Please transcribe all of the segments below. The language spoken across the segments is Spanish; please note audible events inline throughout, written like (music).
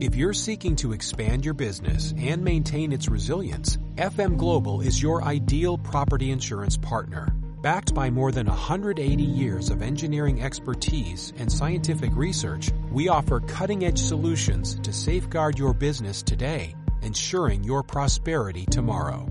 If you're seeking to expand your business and maintain its resilience, FM Global is your ideal property insurance partner. Backed by more than 180 years of engineering expertise and scientific research, we offer cutting edge solutions to safeguard your business today, ensuring your prosperity tomorrow.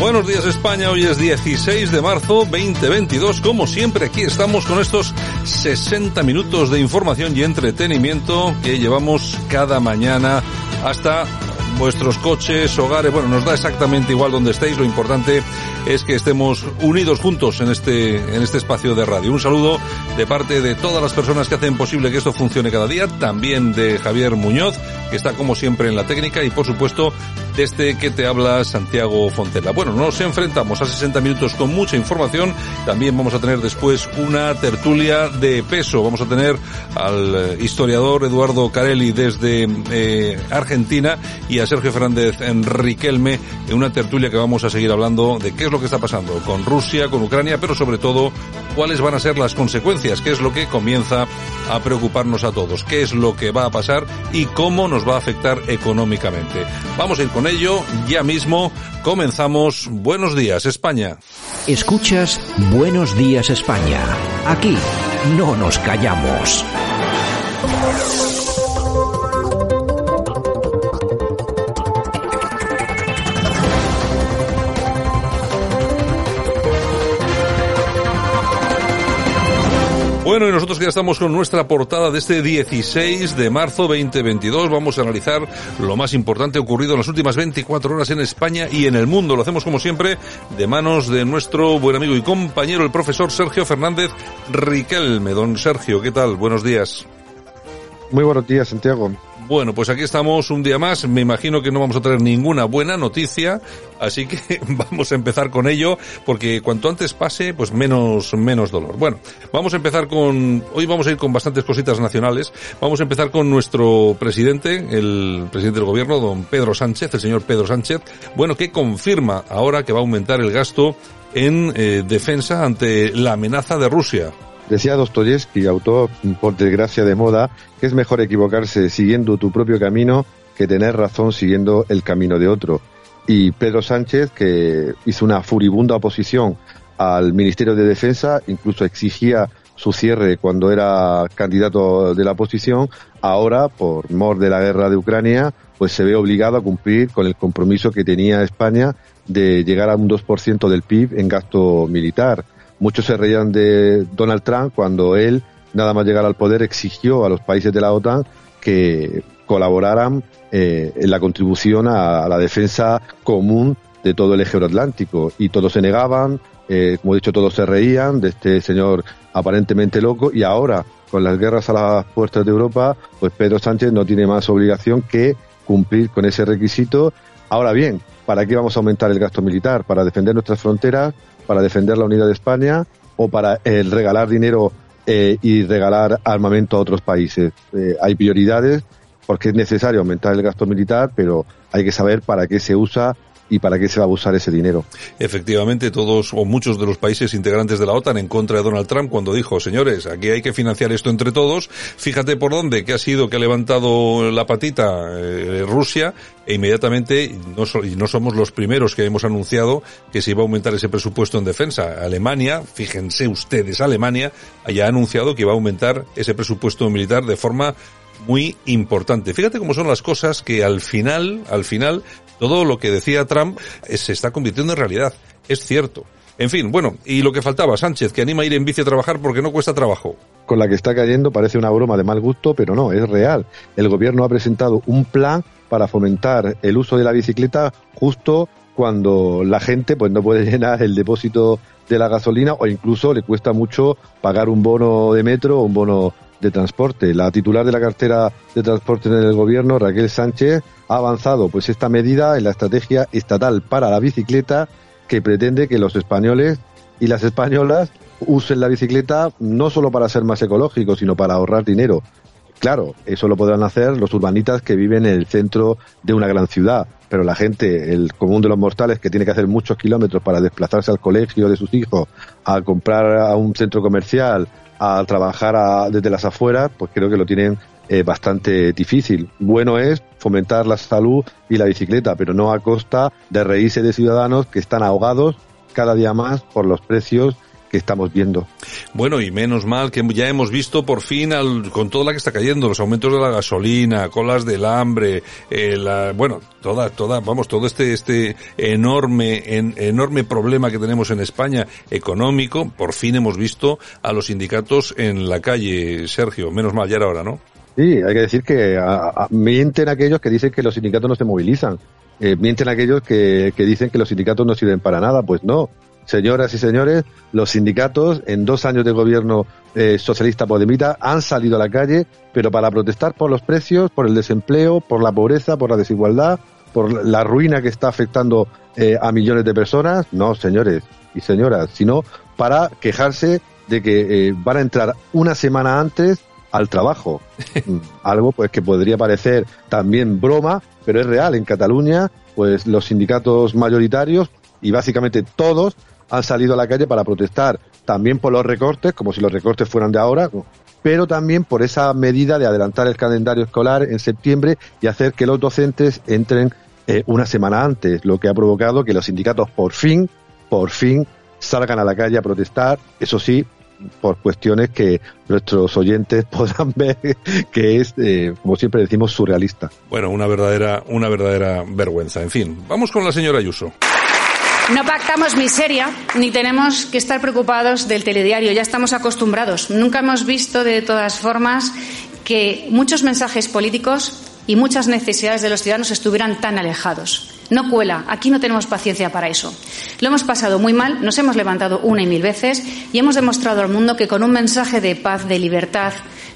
Buenos días España, hoy es 16 de marzo 2022. Como siempre, aquí estamos con estos 60 minutos de información y entretenimiento que llevamos cada mañana hasta vuestros coches, hogares, bueno, nos da exactamente igual donde estéis, lo importante es que estemos unidos juntos en este, en este espacio de radio. Un saludo de parte de todas las personas que hacen posible que esto funcione cada día, también de Javier Muñoz, que está como siempre en la técnica y por supuesto desde que te habla Santiago Fontela. Bueno, nos enfrentamos a 60 minutos con mucha información, también vamos a tener después una tertulia de peso, vamos a tener al historiador Eduardo Carelli desde eh, Argentina y a Sergio Fernández en Riquelme en una tertulia que vamos a seguir hablando de qué es lo que está pasando con Rusia, con Ucrania, pero sobre todo cuáles van a ser las consecuencias, qué es lo que comienza a preocuparnos a todos, qué es lo que va a pasar y cómo nos va a afectar económicamente. Vamos a ir con ello ya mismo. Comenzamos. Buenos días, España. Escuchas Buenos días España. Aquí no nos callamos. Bueno, y nosotros ya estamos con nuestra portada de este 16 de marzo 2022, vamos a analizar lo más importante ocurrido en las últimas 24 horas en España y en el mundo. Lo hacemos como siempre de manos de nuestro buen amigo y compañero, el profesor Sergio Fernández Riquelme. Don Sergio, ¿qué tal? Buenos días. Muy buenos días, Santiago. Bueno, pues aquí estamos un día más. Me imagino que no vamos a tener ninguna buena noticia, así que (laughs) vamos a empezar con ello, porque cuanto antes pase, pues menos, menos dolor. Bueno, vamos a empezar con, hoy vamos a ir con bastantes cositas nacionales. Vamos a empezar con nuestro presidente, el presidente del gobierno, don Pedro Sánchez, el señor Pedro Sánchez, bueno, que confirma ahora que va a aumentar el gasto en eh, defensa ante la amenaza de Rusia. Decía Dostoyevsky, autor por desgracia de moda, que es mejor equivocarse siguiendo tu propio camino que tener razón siguiendo el camino de otro. Y Pedro Sánchez, que hizo una furibunda oposición al Ministerio de Defensa, incluso exigía su cierre cuando era candidato de la oposición, ahora, por mor de la guerra de Ucrania, pues se ve obligado a cumplir con el compromiso que tenía España de llegar a un 2% del PIB en gasto militar. Muchos se reían de Donald Trump cuando él, nada más llegar al poder, exigió a los países de la OTAN que colaboraran eh, en la contribución a, a, la defensa común de todo el eje euroatlántico. Y todos se negaban, eh, como he dicho, todos se reían de este señor aparentemente loco. Y ahora, con las guerras a las puertas de Europa, pues Pedro Sánchez no tiene más obligación que cumplir con ese requisito. Ahora bien, ¿para qué vamos a aumentar el gasto militar? ¿Para defender nuestras fronteras? Para defender la unidad de España o para eh, regalar dinero eh, y regalar armamento a otros países. Eh, hay prioridades porque es necesario aumentar el gasto militar, pero hay que saber para qué se usa y para qué se va a usar ese dinero. Efectivamente, todos o muchos de los países integrantes de la OTAN en contra de Donald Trump cuando dijo, señores, aquí hay que financiar esto entre todos. Fíjate por dónde, que ha sido que ha levantado la patita eh, Rusia e inmediatamente, no, y no somos los primeros que hemos anunciado que se iba a aumentar ese presupuesto en defensa. Alemania, fíjense ustedes, Alemania ya ha anunciado que iba a aumentar ese presupuesto militar de forma muy importante. Fíjate cómo son las cosas que al final, al final, todo lo que decía Trump se está convirtiendo en realidad. Es cierto. En fin, bueno, y lo que faltaba, Sánchez, que anima a ir en bici a trabajar porque no cuesta trabajo. Con la que está cayendo parece una broma de mal gusto, pero no, es real. El gobierno ha presentado un plan para fomentar el uso de la bicicleta justo cuando la gente pues no puede (laughs) llenar el depósito de la gasolina o incluso le cuesta mucho pagar un bono de metro o un bono de transporte. La titular de la cartera de transporte en el gobierno, Raquel Sánchez, ha avanzado pues esta medida en la estrategia estatal para la bicicleta que pretende que los españoles y las españolas usen la bicicleta no solo para ser más ecológicos, sino para ahorrar dinero. Claro, eso lo podrán hacer los urbanitas que viven en el centro de una gran ciudad, pero la gente, el común de los mortales que tiene que hacer muchos kilómetros para desplazarse al colegio de sus hijos, a comprar a un centro comercial, a trabajar desde las afueras, pues creo que lo tienen eh, bastante difícil. Bueno es fomentar la salud y la bicicleta, pero no a costa de reírse de ciudadanos que están ahogados cada día más por los precios que estamos viendo. Bueno, y menos mal que ya hemos visto por fin, al, con toda la que está cayendo, los aumentos de la gasolina, colas del hambre, eh, la, bueno, toda, toda, vamos, todo este, este enorme, enorme problema que tenemos en España económico, por fin hemos visto a los sindicatos en la calle, Sergio, menos mal, ya era hora, ¿no? Sí, hay que decir que mienten aquellos que dicen que los sindicatos no se movilizan. Eh, mienten aquellos que, que dicen que los sindicatos no sirven para nada. Pues no, Señoras y señores, los sindicatos en dos años de gobierno eh, socialista podemita han salido a la calle, pero para protestar por los precios, por el desempleo, por la pobreza, por la desigualdad, por la ruina que está afectando eh, a millones de personas. No, señores y señoras, sino para quejarse de que eh, van a entrar una semana antes al trabajo. (laughs) Mm, algo pues que podría parecer también broma, pero es real. En Cataluña, pues los sindicatos mayoritarios y básicamente todos han salido a la calle para protestar también por los recortes, como si los recortes fueran de ahora, pero también por esa medida de adelantar el calendario escolar en septiembre y hacer que los docentes entren eh, una semana antes, lo que ha provocado que los sindicatos por fin, por fin salgan a la calle a protestar, eso sí, por cuestiones que nuestros oyentes (laughs) puedan ver que es, eh, como siempre decimos, surrealista. Bueno, una verdadera, una verdadera vergüenza. En fin, vamos con la señora Ayuso. No pactamos miseria ni tenemos que estar preocupados del telediario. Ya estamos acostumbrados. Nunca hemos visto, de todas formas, que muchos mensajes políticos y muchas necesidades de los ciudadanos estuvieran tan alejados. No cuela, aquí no tenemos paciencia para eso. Lo hemos pasado muy mal, nos hemos levantado una y mil veces y hemos demostrado al mundo que con un mensaje de paz, de libertad,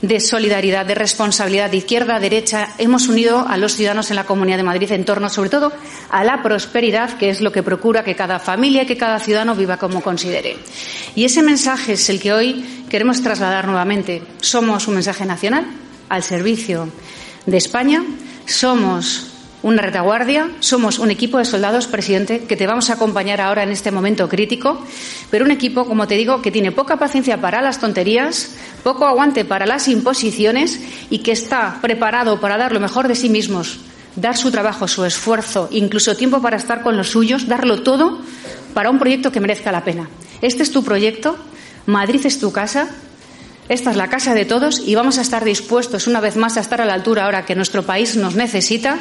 de solidaridad, de responsabilidad de izquierda derecha, hemos unido a los ciudadanos en la Comunidad de Madrid en torno, sobre todo, a la prosperidad, que es lo que procura que cada familia y que cada ciudadano viva como considere. Y ese mensaje es el que hoy queremos trasladar nuevamente. Somos un mensaje nacional al servicio de España. Somos una retaguardia, somos un equipo de soldados, presidente, que te vamos a acompañar ahora en este momento crítico, pero un equipo, como te digo, que tiene poca paciencia para las tonterías, poco aguante para las imposiciones y que está preparado para dar lo mejor de sí mismos, dar su trabajo, su esfuerzo, incluso tiempo para estar con los suyos, darlo todo para un proyecto que merezca la pena. Este es tu proyecto, Madrid es tu casa, esta es la casa de todos y vamos a estar dispuestos una vez más a estar a la altura ahora que nuestro país nos necesita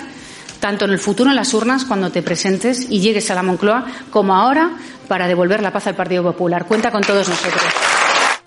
tanto en el futuro en las urnas cuando te presentes y llegues a la Moncloa, como ahora para devolver la paz al Partido Popular. Cuenta con todos nosotros.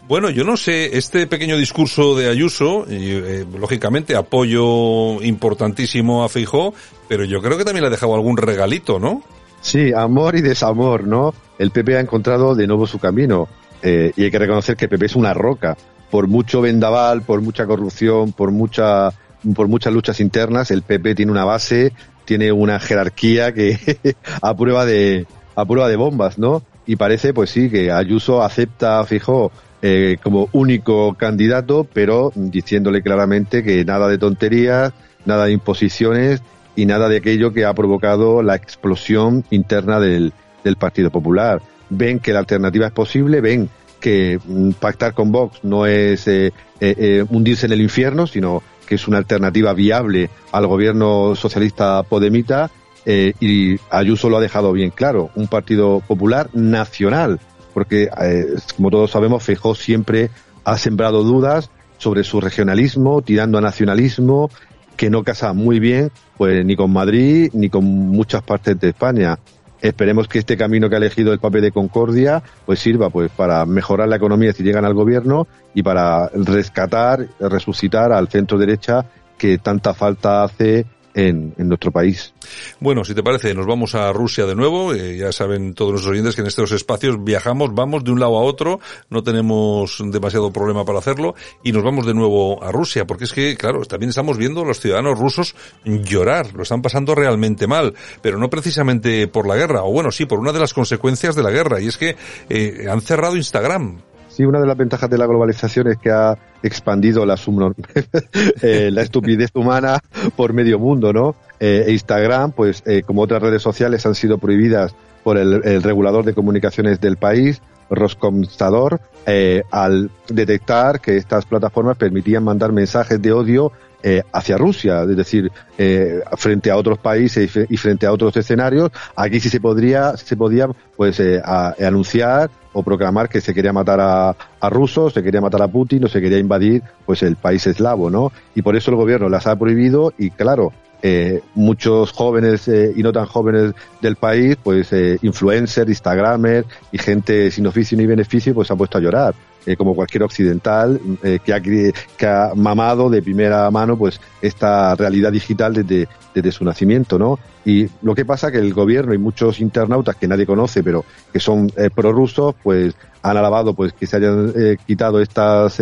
Bueno, yo no sé, este pequeño discurso de Ayuso, eh, lógicamente apoyo importantísimo a Feijó, pero yo creo que también le ha dejado algún regalito, ¿no? Sí, amor y desamor, ¿no? El PP ha encontrado de nuevo su camino eh, y hay que reconocer que el PP es una roca. Por mucho vendaval, por mucha corrupción, por mucha por muchas luchas internas, el PP tiene una base, tiene una jerarquía que (laughs) a prueba de a prueba de bombas, ¿no? Y parece, pues sí, que Ayuso acepta a Fijó eh, como único candidato, pero diciéndole claramente que nada de tonterías, nada de imposiciones y nada de aquello que ha provocado la explosión interna del, del Partido Popular. Ven que la alternativa es posible, ven que mm, pactar con Vox no es eh, eh, hundirse en el infierno, sino que es una alternativa viable al gobierno socialista podemita eh, y Ayuso lo ha dejado bien claro, un partido popular nacional, porque eh, como todos sabemos Feijóo siempre ha sembrado dudas sobre su regionalismo, tirando a nacionalismo, que no casa muy bien pues ni con Madrid ni con muchas partes de España. Esperemos que este camino que ha elegido el papel de Concordia pues sirva pues para mejorar la economía si llegan al gobierno y para rescatar, resucitar al centro derecha que tanta falta hace en, nuestro país. Bueno, si te parece, nos vamos a Rusia de nuevo. Eh, ya saben todos nuestros oyentes que en estos espacios viajamos, vamos de un lado a otro, no tenemos demasiado problema para hacerlo y nos vamos de nuevo a Rusia, porque es que, claro, también estamos viendo a los ciudadanos rusos llorar, lo están pasando realmente mal, pero no precisamente por la guerra, o bueno, sí, por una de las consecuencias de la guerra, y es que eh, han cerrado Instagram. Sí, una de las ventajas de la globalización es que ha expandido la, (laughs) eh, la estupidez humana por medio mundo, ¿no? Eh, Instagram, pues eh, como otras redes sociales, han sido prohibidas por el, regulador de comunicaciones del país, Roscomstador, eh, al detectar que estas plataformas permitían mandar mensajes de odio eh, hacia Rusia, es decir, frente a otros países y frente a otros escenarios, aquí sí se podría, se podía, pues, anunciar o proclamar que se quería matar a, a, rusos, se quería matar a Putin o se quería invadir, pues, el país eslavo, ¿no? Y por eso el gobierno las ha prohibido y, claro, eh, muchos jóvenes eh, y no tan jóvenes del país, pues eh, influencers, instagramers y gente sin oficio ni beneficio, pues se han puesto a llorar. Eh, como cualquier occidental que, ha, que ha mamado de primera mano pues esta realidad digital desde, desde su nacimiento, ¿no? Y lo que pasa que el gobierno y muchos internautas que nadie conoce, pero que son prorrusos, pues han alabado pues que se hayan quitado estas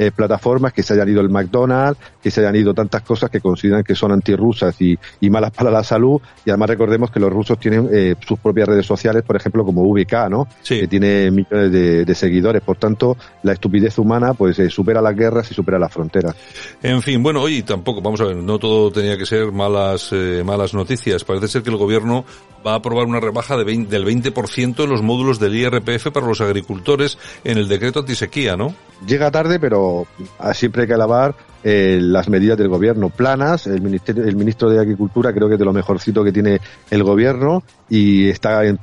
eh, plataformas, que se hayan ido el McDonald's, que se hayan ido tantas cosas que consideran que son antirrusas y, y malas para la salud. Y además recordemos que los rusos tienen eh, sus propias redes sociales, por ejemplo, como VK, ¿no? Que tiene millones de, seguidores. Por tanto, la estupidez humana pues eh, supera las guerras y supera las fronteras. En fin, bueno, hoy tampoco, vamos a ver, no todo tenía que ser malas, malas noticias. Parece ser que el gobierno va a aprobar una rebaja de del 20% en los módulos del IRPF para los agricultores en el decreto antisequía, ¿no? Llega tarde, pero siempre hay que alabar eh, las medidas del gobierno planas. El, ministerio, el ministro de Agricultura creo que es de lo mejorcito que tiene el gobierno y está en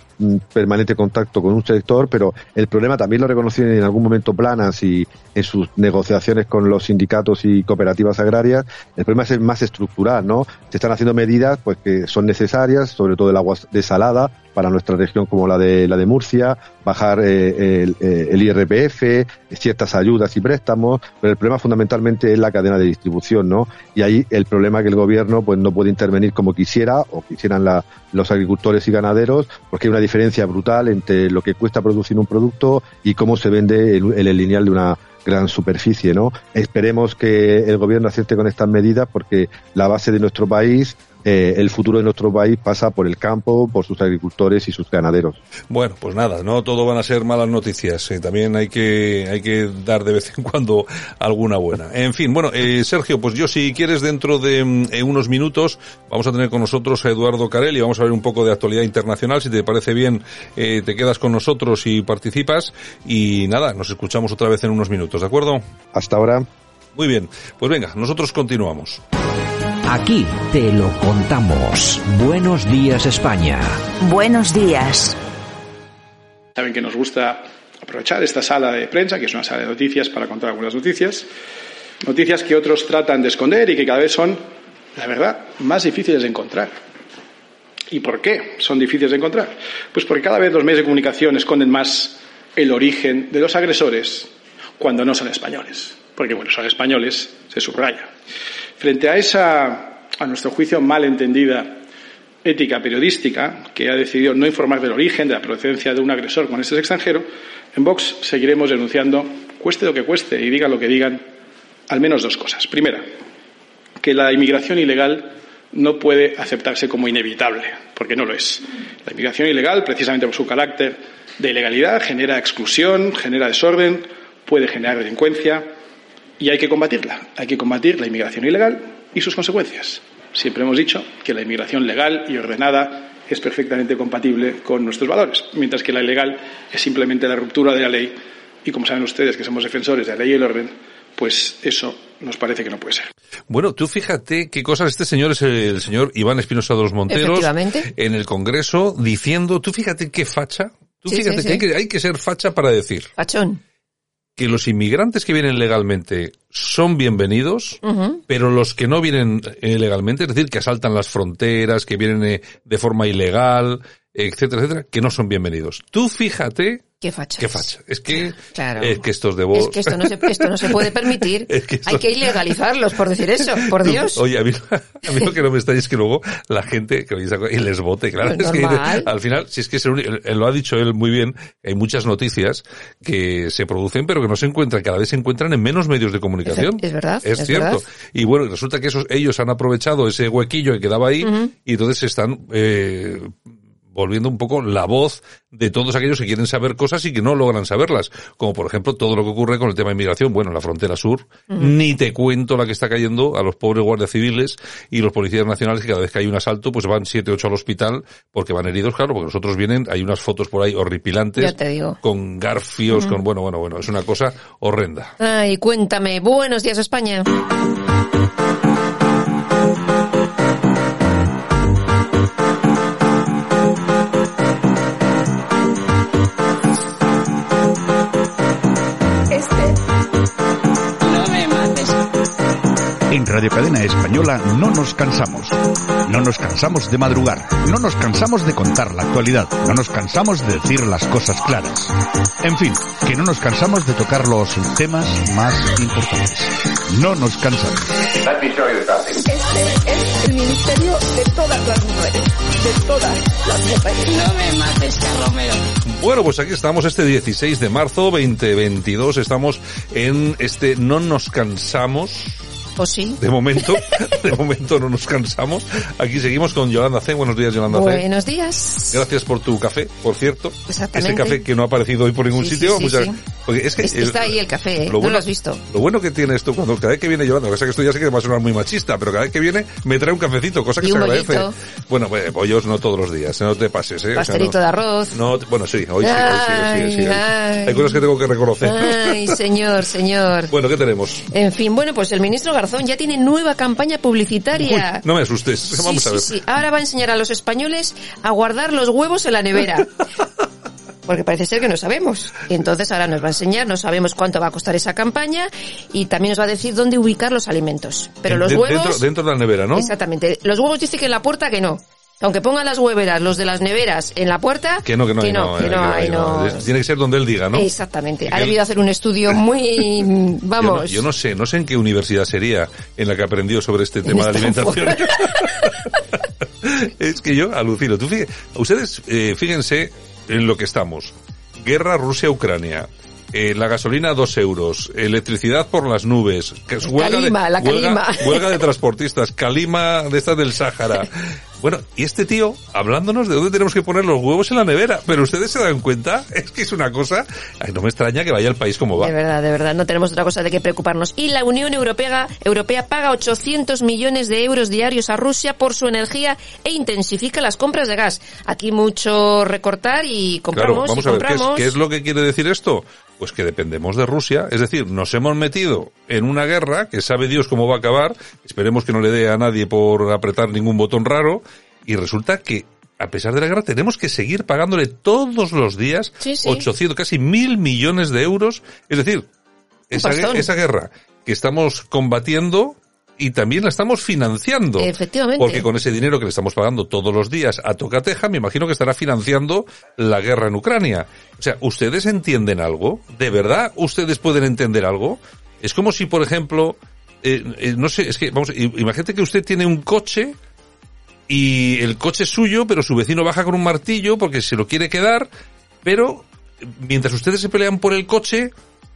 permanente contacto con un sector, pero el problema también lo reconocieron en algún momento planas y en sus negociaciones con los sindicatos y cooperativas agrarias. El problema es más estructural, ¿no? Se están haciendo medidas pues que son necesarias, sobre todo el agua desalada para nuestra región como la de la de Murcia, bajar eh, el, eh, el, IRPF, ciertas ayudas y préstamos, pero el problema fundamentalmente es la cadena de distribución, ¿no? Y ahí el problema es que el gobierno pues no puede intervenir como quisiera o quisieran la, los agricultores y ganaderos, porque hay una diferencia brutal entre lo que cuesta producir un producto y cómo se vende en el lineal de una gran superficie, ¿no? Esperemos que el gobierno acierte con estas medidas porque la base de nuestro país eh, el futuro de nuestro país pasa por el campo, por sus agricultores y sus ganaderos. Bueno, pues nada, no todo van a ser malas noticias. Eh, también hay que hay que dar de vez en cuando alguna buena. En fin, bueno, eh, Sergio, pues yo si quieres dentro de mm, unos minutos vamos a tener con nosotros a Eduardo Carel y vamos a ver un poco de actualidad internacional. Si te parece bien, te quedas con nosotros y participas. Y nada, nos escuchamos otra vez en unos minutos, ¿de acuerdo? Hasta ahora. Muy bien, pues venga, nosotros continuamos. Aquí te lo contamos. Buenos días España. Buenos días. Saben que nos gusta aprovechar esta sala de prensa, que es una sala de noticias, para contar algunas noticias. Noticias que otros tratan de esconder y que cada vez son, la verdad, más difíciles de encontrar. ¿Y por qué son difíciles de encontrar? Pues porque cada vez los medios de comunicación esconden más el origen de los agresores cuando no son españoles. Porque, bueno, son españoles, se subraya. Frente a esa, a nuestro juicio, mal entendida ética periodística, que ha decidido no informar del origen, de la procedencia de un agresor con este extranjero, en Vox seguiremos denunciando, cueste lo que cueste y digan lo que digan, al menos dos cosas. Primera, que la inmigración ilegal no puede aceptarse como inevitable, porque no lo es. La inmigración ilegal, precisamente por su carácter de ilegalidad, genera exclusión, genera desorden, puede generar delincuencia, y hay que combatirla. Hay que combatir la inmigración ilegal y sus consecuencias. Siempre hemos dicho que la inmigración legal y ordenada es perfectamente compatible con nuestros valores, mientras que la ilegal es simplemente la ruptura de la ley y como saben ustedes que somos defensores de la ley y el orden, pues eso nos parece que no puede ser. Bueno, tú fíjate qué cosas este señor es el, señor Iván Espinosa de los Monteros en el Congreso diciendo, tú fíjate qué facha, tú fíjate que, hay que hay que ser facha para decir. Fachón que los inmigrantes que vienen legalmente son bienvenidos, pero los que no vienen eh, legalmente, es decir, que asaltan las fronteras, que vienen eh, de forma ilegal, etcétera, etcétera, que no son bienvenidos. Tú fíjate Qué facha. Qué facha. Es que, Claro. es que estos de. Es que esto no se, esto no se puede permitir. (laughs) Es que esto- Hay que ilegalizarlos, por decir eso, por Dios. Oye, a mí, a mí lo que no me (laughs) extraña es que luego la gente que y les vote, claro. Pues es que al final, si es que es el lo ha dicho él muy bien, hay muchas noticias que se producen pero que no se encuentran, cada vez se encuentran en menos medios de comunicación. Es verdad, Es, es cierto. verdad. Y bueno, resulta que esos, ellos han aprovechado ese huequillo que quedaba ahí y entonces están, eh, volviendo un poco la voz de todos aquellos que quieren saber cosas y que no logran saberlas. Como por ejemplo todo lo que ocurre con el tema de inmigración. Bueno, en la frontera sur, ni te cuento la que está cayendo a los pobres guardias civiles y los policías nacionales que cada vez que hay un asalto pues van siete, ocho al hospital porque van heridos, claro, porque nosotros vienen, hay unas fotos por ahí horripilantes. Ya te digo. Con garfios, con, bueno, bueno, bueno, es una cosa horrenda. Ay, cuéntame. Buenos días, España. En Radio Cadena Española no nos cansamos. No nos cansamos de madrugar. No nos cansamos de contar la actualidad. No nos cansamos de decir las cosas claras. En fin, que no nos cansamos de tocar los temas más importantes. No nos cansamos. Este es el ministerio de todas las mujeres. De todas las mujeres. No me mates, Romero. Bueno, pues aquí estamos este 16 de marzo 2022. Estamos en este No nos cansamos. ¿O sí? De momento, (laughs) de momento no nos cansamos. Aquí seguimos con Yolanda C. Buenos días, Yolanda C. Buenos días. Gracias por tu café, por cierto. Exactamente. Ese café que no ha aparecido hoy por ningún Sí, sitio. sí, Muchas- sí. Porque es que el- está ahí el café, ¿eh? lo ¿No bueno- lo has visto? Lo bueno que tiene esto cuando cada vez que viene Yolanda, que sé que esto ya sé que va a sonar muy machista, pero cada vez que viene me trae un cafecito, cosa que Y se agradece. bollito. Bueno, pues, bollos no todos los días, no te pases, ¿eh? O sea, Pastelito no- de arroz. no, bueno, sí, hoy sí, hoy sí, hoy sí, sí, Ay, hay- ay. Hay cosas que tengo que reconocer. Ay, señor, señor. (laughs) Bueno, ¿qué tenemos? En fin, bueno, pues el ministro Garzón ya tiene nueva campaña publicitaria. No me asustes, Sí, vamos sí, a ver. sí. Ahora va a enseñar a los españoles a guardar los huevos en la nevera. (laughs) Porque parece ser que no sabemos. Y entonces ahora nos va a enseñar, no sabemos cuánto va a costar esa campaña y también nos va a decir dónde ubicar los alimentos. Pero los de- huevos... Dentro, dentro de la nevera, ¿no? Exactamente. Los huevos dice que en la puerta que no. Aunque pongan las hueveras, los de las neveras, en la puerta... Que no, que no, que hay, no, que no, que hay, no. Tiene que ser donde él diga, ¿no? Exactamente. Ha debido hacer un estudio muy... (laughs) Vamos. yo no sé, no sé en qué universidad sería en la que aprendió sobre este tema de alimentación. (laughs) es que yo alucino. Tú fíjate, ustedes eh, fíjense en lo que estamos. Guerra Rusia-Ucrania. eh, la gasolina dos euros, electricidad por las nubes, que es huelga, Calima, de, la huelga, huelga de transportistas, calima de estas del Sáhara. (laughs) Bueno, y este tío hablándonos de dónde tenemos que poner los huevos en la nevera, pero ustedes se dan cuenta, (laughs) es que es una cosa, ay, no me extraña que vaya el país como va. De verdad, de verdad, no tenemos otra cosa de qué preocuparnos. Y la Unión Europea, Europea paga 800 millones de euros diarios a Rusia por su energía e intensifica las compras de gas. Aquí mucho recortar y compramos Claro, vamos y a ver, ¿qué es, compramos. qué es lo que quiere decir esto? Pues que dependemos de Rusia, es decir, nos hemos metido en una guerra que sabe Dios cómo va a acabar, esperemos que no le dé a nadie por apretar ningún botón raro, y resulta que a pesar de la guerra tenemos que seguir pagándole todos los días Sí, sí. 800, casi mil millones de euros, es decir, esa, esa guerra que estamos combatiendo y también la estamos financiando. Efectivamente. Porque con ese dinero que le estamos pagando todos los días a Tocateja, me imagino que estará financiando la guerra en Ucrania. O sea, ¿ustedes entienden algo? ¿De verdad ustedes pueden entender algo? Es como si, por ejemplo, eh, eh, no sé, es que, vamos, imagínate que usted tiene un coche y el coche es suyo, pero su vecino baja con un martillo porque se lo quiere quedar, pero eh, mientras ustedes se pelean por el coche,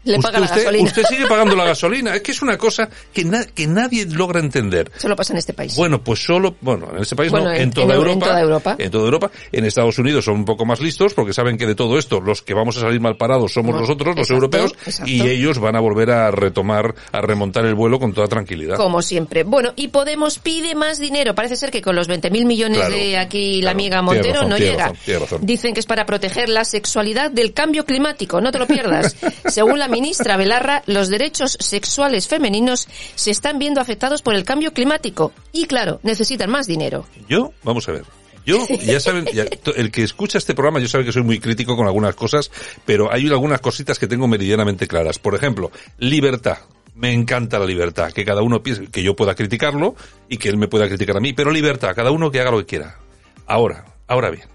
Le usted, paga la usted- gasolina. usted sigue pagando la (laughs) gasolina. Es que es una cosa que, na- que nadie logra entender. Solo pasa en este país. Bueno, pues solo, bueno, en este país Bueno, no, en- en, toda en- en Europa, toda Europa. En toda Europa. En Estados Unidos son un poco más listos porque saben que de todo esto los que vamos a salir mal parados somos Bueno, nosotros, los europeos, exacto. y ellos van a volver a retomar, a remontar el vuelo con toda tranquilidad. Como siempre. Bueno, y Podemos pide más dinero. Parece ser que con los 20.000 millones Claro, de aquí la claro. amiga Montero razón, no llega. razón. Dicen que es para proteger la sexualidad del cambio climático. No te lo pierdas. (laughs) Según la ministra Belarra, los derechos sexuales femeninos se están viendo afectados por el cambio climático. Y claro, necesitan más dinero. Yo, vamos a ver. Yo, ya saben, ya- el que escucha este programa, yo sabe que soy muy crítico con algunas cosas, pero hay algunas cositas que tengo meridianamente claras. Por ejemplo, libertad. Me encanta la libertad, que cada uno piense, que yo pueda criticarlo y que él me pueda criticar a mí, pero libertad, cada uno que haga lo que quiera. Ahora, ahora bien,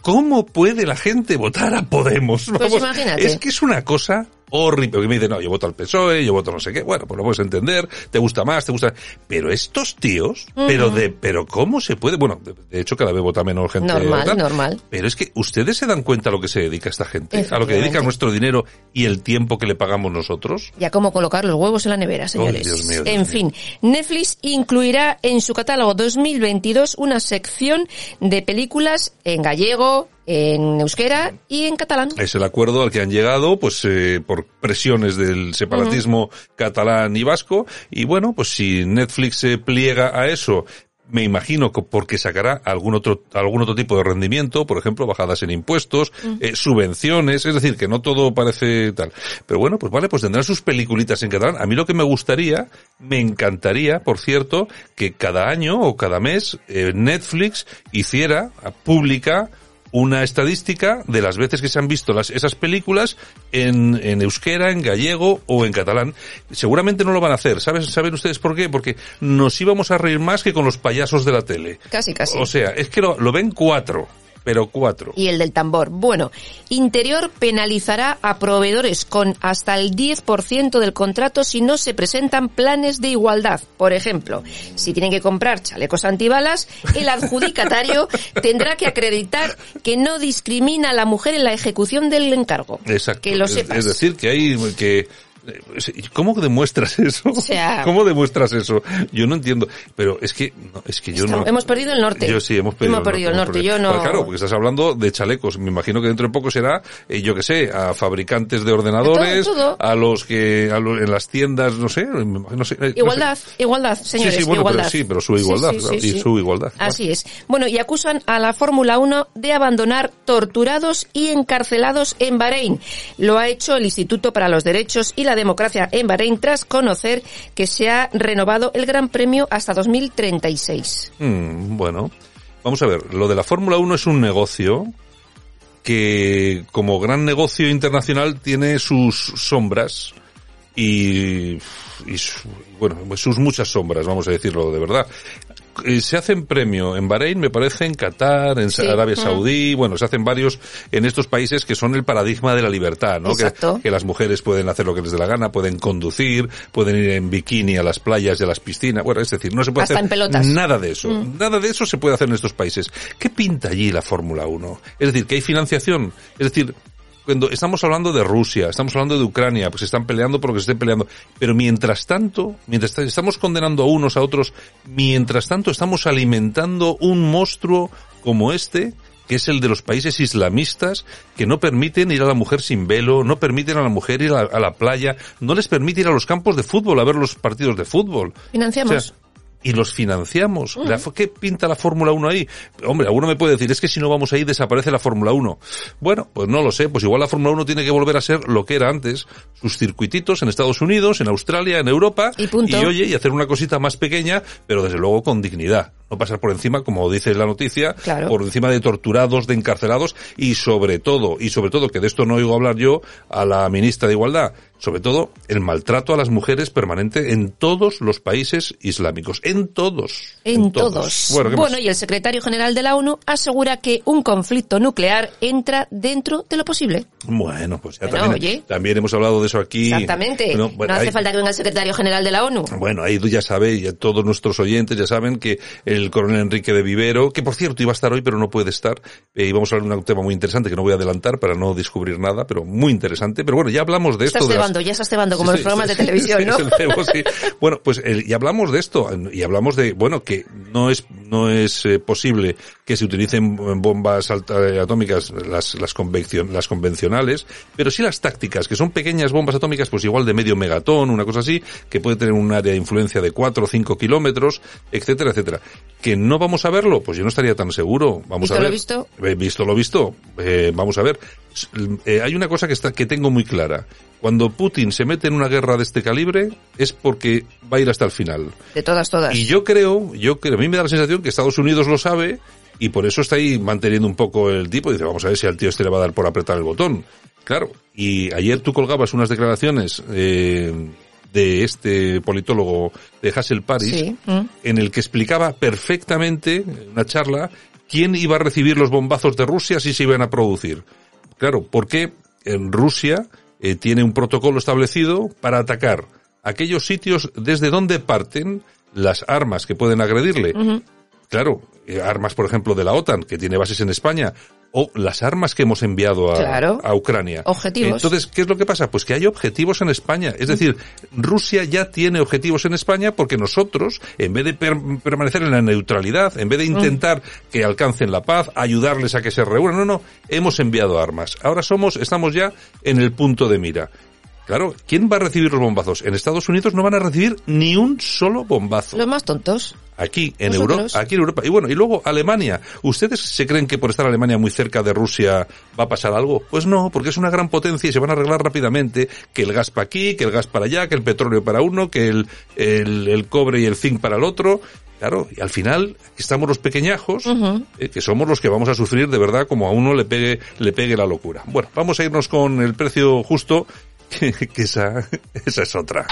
¿cómo puede la gente votar a Podemos? Pues imagínate. Es que es una cosa horrible. Porque me dicen, no, yo voto al PSOE, yo voto no sé qué. Bueno, pues lo puedes entender, te gusta más, te gusta... Pero estos tíos, pero de, pero ¿cómo se puede? Bueno, de, de hecho cada vez vota menos gente. Normal, ¿verdad? normal. Pero es que ustedes se dan cuenta a lo que se dedica esta gente, a lo que dedica nuestro dinero y el tiempo que le pagamos nosotros. Ya cómo colocar los huevos en la nevera, señores. Dios mío, Dios en fin, Netflix incluirá en su catálogo 2022 una sección de películas en gallego, en euskera y en catalán. Es el acuerdo al que han llegado, pues, eh, por presiones del separatismo catalán y vasco. Y bueno, pues si Netflix se pliega a eso, me imagino que porque sacará algún otro, algún otro tipo de rendimiento, por ejemplo, bajadas en impuestos, eh, subvenciones, es decir, que no todo parece tal. Pero bueno, pues vale, pues tendrán sus peliculitas en catalán. A mí lo que me gustaría, me encantaría, por cierto, que cada año o cada mes eh, Netflix hiciera pública una estadística de las veces que se han visto las, esas películas en, en euskera, en gallego o en catalán. Seguramente no lo van a hacer. ¿Sabes, ¿Saben ustedes por qué? Porque nos íbamos a reír más que con los payasos de la tele. Casi, casi. O sea, es que lo, lo ven cuatro, pero cuatro. Y el del tambor. Bueno, Interior penalizará a proveedores con hasta el 10% del contrato si no se presentan planes de igualdad. Por ejemplo, si tienen que comprar chalecos antibalas, el adjudicatario (laughs) tendrá que acreditar que no discrimina a la mujer en la ejecución del encargo. Exacto. Que lo sepas. Es, decir, que hay que ¿Cómo demuestras eso? sea- ¿Cómo demuestras eso? Yo no entiendo. Pero es que, no, es que yo no. Hemos perdido el norte. Yo sí, hemos perdido, Hemos perdido el norte. perdido. Yo no. Claro, porque estás hablando de chalecos. Me imagino que dentro de poco será, eh, yo que sé, a fabricantes de ordenadores, Todo, todo. a los que, a lo- en las tiendas, no sé, imagino- no sé, eh, no sé. Igualdad, igualdad, señores, sí, sí, bueno, igualdad. pero sí, pero su igualdad, claro, y su igualdad. Así es. Bueno, y acusan a la Fórmula 1 de abandonar torturados y encarcelados en Bahrein. Lo ha hecho el Instituto para los Derechos y la Democracia en Bahrein tras conocer que se ha renovado el Gran Premio hasta 2036. Mm, bueno, vamos a ver, lo de la Fórmula 1 es un negocio que como gran negocio internacional tiene sus sombras y, y bueno, sus muchas sombras, vamos a decirlo de verdad. Eh, Se hacen premio en Bahrein, me parece, en Qatar, en Sí. Arabia. Saudí, bueno, se hacen varios en estos países que son el paradigma de la libertad, ¿no? Que, Exacto. que las mujeres pueden hacer lo que les dé la gana, pueden conducir, pueden ir en bikini a las playas y a las piscinas, bueno, es decir, no se puede Hasta hacer en pelotas. nada de eso. Mm. Nada de eso se puede hacer en estos países. ¿Qué pinta allí la Fórmula 1? Es decir, que hay financiación. Es decir, cuando estamos hablando de Rusia, estamos hablando de Ucrania, pues están peleando por lo que se estén peleando. Pero mientras tanto, mientras ta- estamos condenando a unos a otros, mientras tanto estamos alimentando un monstruo como este, que es el de los países islamistas, que no permiten ir a la mujer sin velo, no permiten a la mujer ir a la, a la playa, no les permite ir a los campos de fútbol a ver los partidos de fútbol. Financiamos. O sea, y los financiamos. ¿Qué pinta la Fórmula 1 ahí? Hombre, alguno me puede decir, es que si no vamos ahí desaparece la Fórmula 1. Bueno, pues no lo sé, pues igual la Fórmula 1 tiene que volver a ser lo que era antes, sus circuititos en Estados Unidos, en Australia, en Europa, Y punto. oye, y hacer una cosita más pequeña, pero desde luego con dignidad. No pasar por encima, como dice la noticia, Claro. por encima de torturados, de encarcelados, y sobre todo, y sobre todo, que de esto no oigo hablar yo, a la ministra de Igualdad, sobre todo el maltrato a las mujeres permanente en todos los países islámicos. En todos. En, todos. Bueno, y el secretario general de la ONU asegura que un conflicto nuclear entra dentro de lo posible. Bueno, pues ya Bueno, también, oye. también hemos hablado de eso aquí. Exactamente. Bueno, no hace hay- falta que venga el secretario general de la ONU. Bueno, ahí ya sabe, ya todos nuestros oyentes ya saben que el coronel Enrique de Vivero, que por cierto iba a estar hoy pero no puede estar, eh, y vamos a hablar de un tema muy interesante que no voy a adelantar para no descubrir nada, pero muy interesante. Pero bueno, ya hablamos de Estás esto. las- cebando, ya estás cebando como Sí, los programas sí, de televisión, ¿no? el cebo, sí. Bueno, pues el- y hablamos de esto y hablamos de bueno que no es no es eh, posible que se utilicen bombas alta- eh, atómicas las las, convencion- las convencionales, pero sí las tácticas que son pequeñas bombas atómicas, pues igual de medio megatón, una cosa así, que puede tener un área de influencia de 4 o 5 kilómetros, etcétera, etcétera. Que no vamos a verlo, pues yo no estaría tan seguro. Vamos ¿Visto a lo ver. visto? Eh, visto lo visto, eh, vamos a ver. Eh, hay una cosa que está que tengo muy clara. Cuando Putin se mete en una guerra de este calibre es porque va a ir hasta el final. De todas, todas. Y yo creo, yo creo, a mí me da la sensación que Estados Unidos lo sabe y por eso está ahí manteniendo un poco el tipo. Dice, vamos a ver si al tío este le va a dar por apretar el botón. Claro. Y ayer tú colgabas unas declaraciones eh, de este politólogo de Hassel Paris Sí. Mm. en el que explicaba perfectamente en una charla ¿quién iba a recibir los bombazos de Rusia si se iban a producir? Claro, porque en Rusia eh, tiene un protocolo establecido para atacar aquellos sitios desde donde parten las armas que pueden agredirle. Claro, eh, armas, por ejemplo, de la OTAN, que tiene bases en España, o las armas que hemos enviado a, Claro. a Ucrania. Objetivos. Entonces, ¿qué es lo que pasa? Pues que hay objetivos en España. Es decir, Rusia ya tiene objetivos en España porque nosotros, en vez de per- permanecer en la neutralidad, en vez de intentar que alcancen la paz, ayudarles a que se reúnan, no, no, hemos enviado armas. Ahora somos, estamos ya en el punto de mira. Claro, ¿quién va a recibir los bombazos? En Estados Unidos no van a recibir ni un solo bombazo. Los más tontos. Aquí en. Europa, aquí en Europa. Y bueno, y luego Alemania. ¿Ustedes se creen que por estar Alemania muy cerca de Rusia va a pasar algo? Pues no, porque es una gran potencia y se van a arreglar rápidamente que el gas para aquí, que el gas para allá, que el petróleo para uno, que el, el, el cobre y el zinc para el otro. Claro, y al final estamos los pequeñajos, eh, que somos los que vamos a sufrir de verdad como a uno le pegue, le pegue la locura. Bueno, vamos a irnos con el precio justo, que, (laughs) que esa, esa es otra.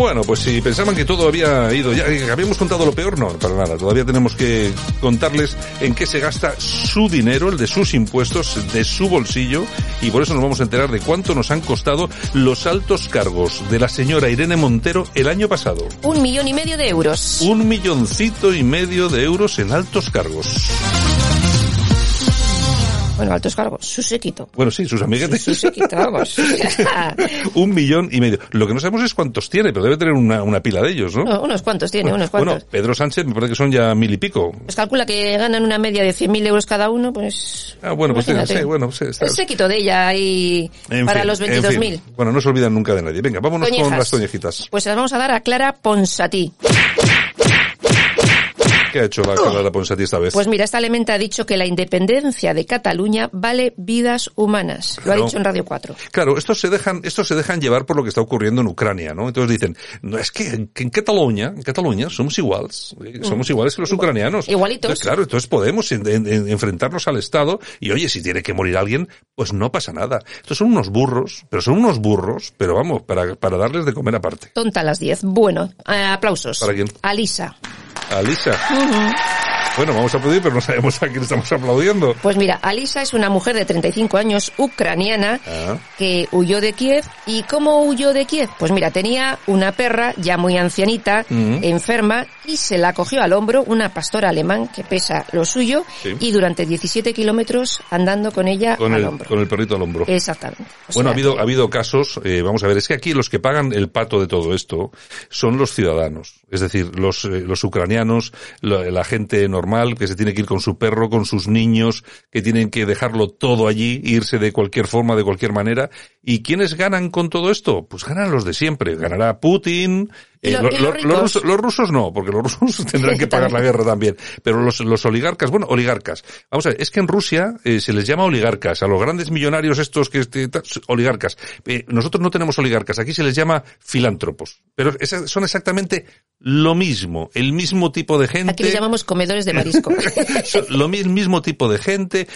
Bueno, pues si pensaban que todo había ido ya, que habíamos contado lo peor, no, para nada. Todavía tenemos que contarles en qué se gasta su dinero, el de sus impuestos, de su bolsillo, y por eso nos vamos a enterar de cuánto nos han costado los altos cargos de la señora Irene Montero el año pasado. Un millón y medio de euros. Un milloncito y medio de euros en altos cargos. Bueno, altos cargos. Su séquito. Bueno, sí, sus amiguetes. Su séquito, vamos. (laughs) un millón y medio. Lo que no sabemos es cuántos tiene, pero debe tener una, una pila de ellos, ¿no? No, unos cuantos tiene, unos cuantos. Bueno, Pedro Sánchez me parece que son ya mil y pico. Pues calcula que ganan una media de 100.000 euros cada uno, pues... Ah, bueno, pues sí, imagínate. sí, bueno, sí, está- El séquito de ella En para fin, los en fin. 22.000. Bueno, no se olvidan nunca de nadie. Venga, vámonos con las toñejitas. Pues se las vamos a dar a Clara Ponsatí. ¿Qué ha hecho la Clara Ponsatí esta vez? Pues mira, esta elementa ha dicho que la independencia de Cataluña vale vidas humanas. Lo ha Claro. dicho en Radio 4. Claro, estos se dejan, estos se dejan llevar por lo que está ocurriendo en Ucrania, ¿no? Entonces dicen, no es que en, en Cataluña, en Cataluña somos iguales, eh, somos iguales que los ucranianos. Mm. Igualitos. Entonces, claro, entonces podemos en- en- en- enfrentarnos al Estado y oye, si tiene que morir alguien, pues no pasa nada. Estos son unos burros, pero son unos burros, pero vamos, para, para darles de comer aparte. Tonta a las 10. Bueno, eh, aplausos. ¿Para quién? Alisa. Bueno, vamos a aplaudir, pero no sabemos a quién estamos aplaudiendo. Pues mira, Alisa es una mujer de 35 años ucraniana Ah. que huyó de Kiev. ¿Y cómo huyó de Kiev? Pues mira, tenía una perra ya muy ancianita, enferma, y se la cogió al hombro una pastora alemán que pesa lo suyo Sí. y durante 17 kilómetros andando con ella Con al el, hombro. con el perrito al hombro. Exactamente. O Bueno, ha habido, que- ha habido casos, eh, vamos a ver, es que aquí los que pagan el pato de todo esto son los ciudadanos, es decir, los, eh, los ucranianos, la, la gente normal que se tiene que ir con su perro, con sus niños, que tienen que dejarlo todo allí, irse de cualquier forma, de cualquier manera. ¿Y quiénes ganan con todo esto? Pues ganan los de siempre. Ganará Putin. ¿Y eh, lo- lo- y los rusos, los rusos no, porque los rusos (laughs) tendrán que pagar la guerra también. Pero los, los oligarcas, bueno, oligarcas. Vamos a ver, es que en Rusia eh, se les llama oligarcas. A los grandes millonarios estos que, este, oligarcas. Eh, nosotros no tenemos oligarcas, aquí se les llama filántropos. Pero esas son exactamente lo mismo, el mismo tipo de gente. Aquí les llamamos comedores de marisco. (laughs) Lo mi- mismo tipo de gente,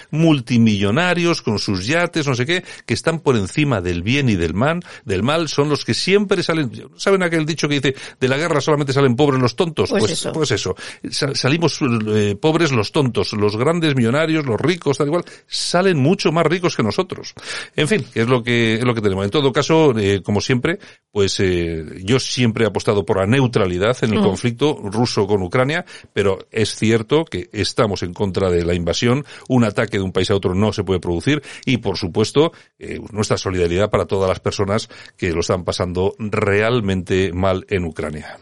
multimillonarios con sus yates, no sé qué, que están por encima del bien y del mal, del mal, son los que siempre salen, ¿saben aquel dicho que dice, de la guerra solamente salen pobres los tontos? Pues Pues, eso. pues eso. Sa- salimos eh, pobres los tontos, los grandes millonarios, los ricos, tal igual, salen mucho más ricos que nosotros. En fin, es lo que, es lo que tenemos. En todo caso, eh, como siempre, pues eh, yo siempre he apostado por la neutralidad en el conflicto ruso con Ucrania, pero es cierto que estamos en contra de la invasión, un ataque de un país a otro no se puede producir y por supuesto eh, nuestra solidaridad para todas las personas que lo están pasando realmente mal en Ucrania.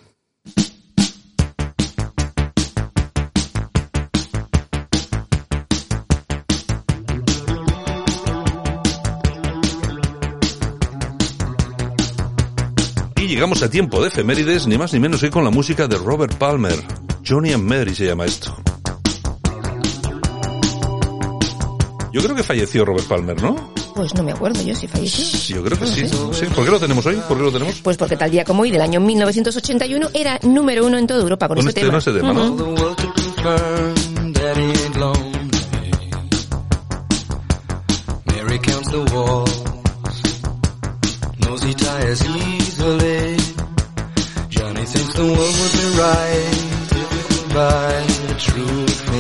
Y llegamos a tiempo de efemérides, ni más ni menos que con la música de Robert Palmer. Johnny and Mary se llama esto. Yo creo que falleció Robert Palmer, ¿no? Pues no me acuerdo yo si falleció. Sí, yo creo que sí. sí. ¿Por qué lo tenemos hoy? ¿Por qué lo tenemos? Pues porque tal día como hoy, del año 1981, era número uno en toda Europa con, Con este este- tema. no este tema, ¿no? Ujú. Mary counts the walls, knows he tires easily. Johnny hide, typical by the truth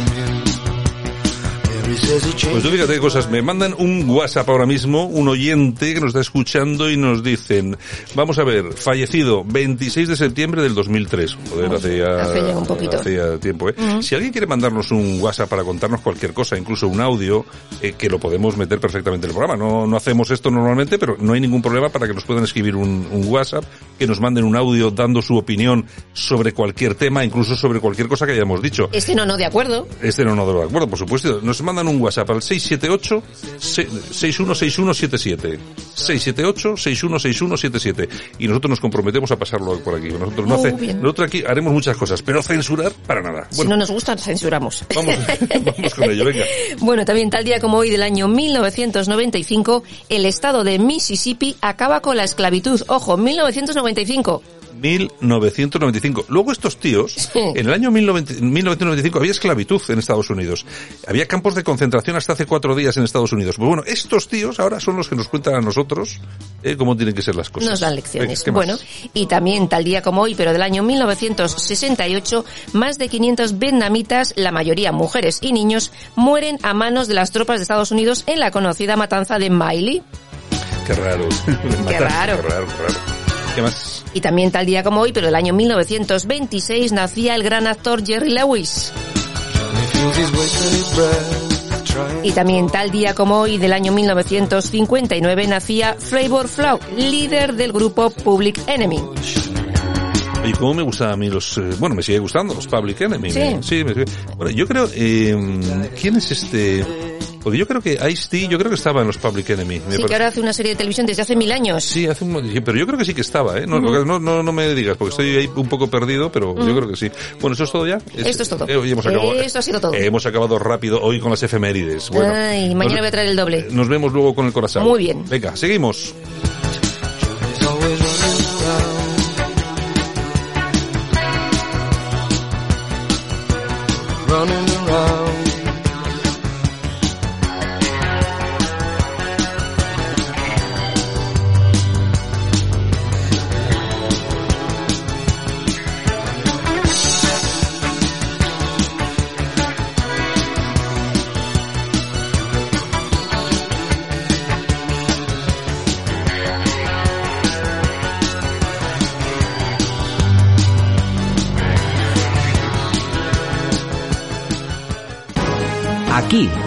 Pues tú fíjate qué cosas, me mandan un WhatsApp ahora mismo, un oyente que nos está escuchando y nos dicen, vamos a ver, fallecido 26 de septiembre del 2003. Joder, hace ya, un poquito. hace ya tiempo, ¿eh? Si alguien quiere mandarnos un WhatsApp para contarnos cualquier cosa, incluso un audio, eh, que lo podemos meter perfectamente en el programa. No, no hacemos esto normalmente, pero no hay ningún problema para que nos puedan escribir un, un WhatsApp, que nos manden un audio dando su opinión sobre cualquier tema, incluso sobre cualquier cosa que hayamos dicho. Este no, no, de acuerdo. Este no, no, de acuerdo, por supuesto. Nos mandan un WhatsApp al 678 616177. 678 616177. Y nosotros nos comprometemos a pasarlo por aquí. Nosotros no Muy hace, nosotros aquí haremos muchas cosas, pero censurar para nada. Si no nos gusta, censuramos. vamos, (laughs) vamos con ello, venga. Bueno, también tal día como hoy del año 1995, el estado de Mississippi acaba con la esclavitud. Ojo, 1995. 1995. Luego estos tíos, (laughs) en el año 19- 1995 había esclavitud en Estados Unidos. Había campos de concentración hasta hace cuatro días en Estados Unidos. Pues bueno, estos tíos ahora son los que nos cuentan a nosotros eh, cómo tienen que ser las cosas. Nos dan lecciones. Bueno, y también tal día como hoy, pero del año 1968, más de 500 vietnamitas, la mayoría mujeres y niños, mueren a manos de las tropas de Estados Unidos en la conocida matanza de Miley. Qué raro. Qué (laughs) raro. Qué raro, qué raro. ¿Qué más? Y también tal día como hoy, pero del año 1926, nacía el gran actor Jerry Lewis. Y también tal día como hoy del año 1959 nacía Flavor Flaw, líder del grupo Public Enemy. Oye, ¿cómo me gustan a mí los... eh, bueno, me sigue gustando los Public Enemy. Sí. me- sí me sigue- bueno, yo creo... Eh, ¿Quién es este...? Porque yo creo que Ice-T, yo creo que estaba en los Public Enemy. Sí, parece. que ahora hace una serie de televisión desde hace mil años. Sí, hace un, pero yo creo que sí que estaba, ¿eh? No, no, no, no me digas, porque estoy ahí un poco perdido, pero yo creo que sí. Bueno, ¿eso es todo ya? Esto es todo. eh, hoy hemos acabado, Esto ha sido todo. eh, hemos acabado rápido hoy con las efemérides. Bueno, Ay, mañana nos, voy a traer el doble. nos vemos luego con el corazón. Muy bien. Venga, seguimos.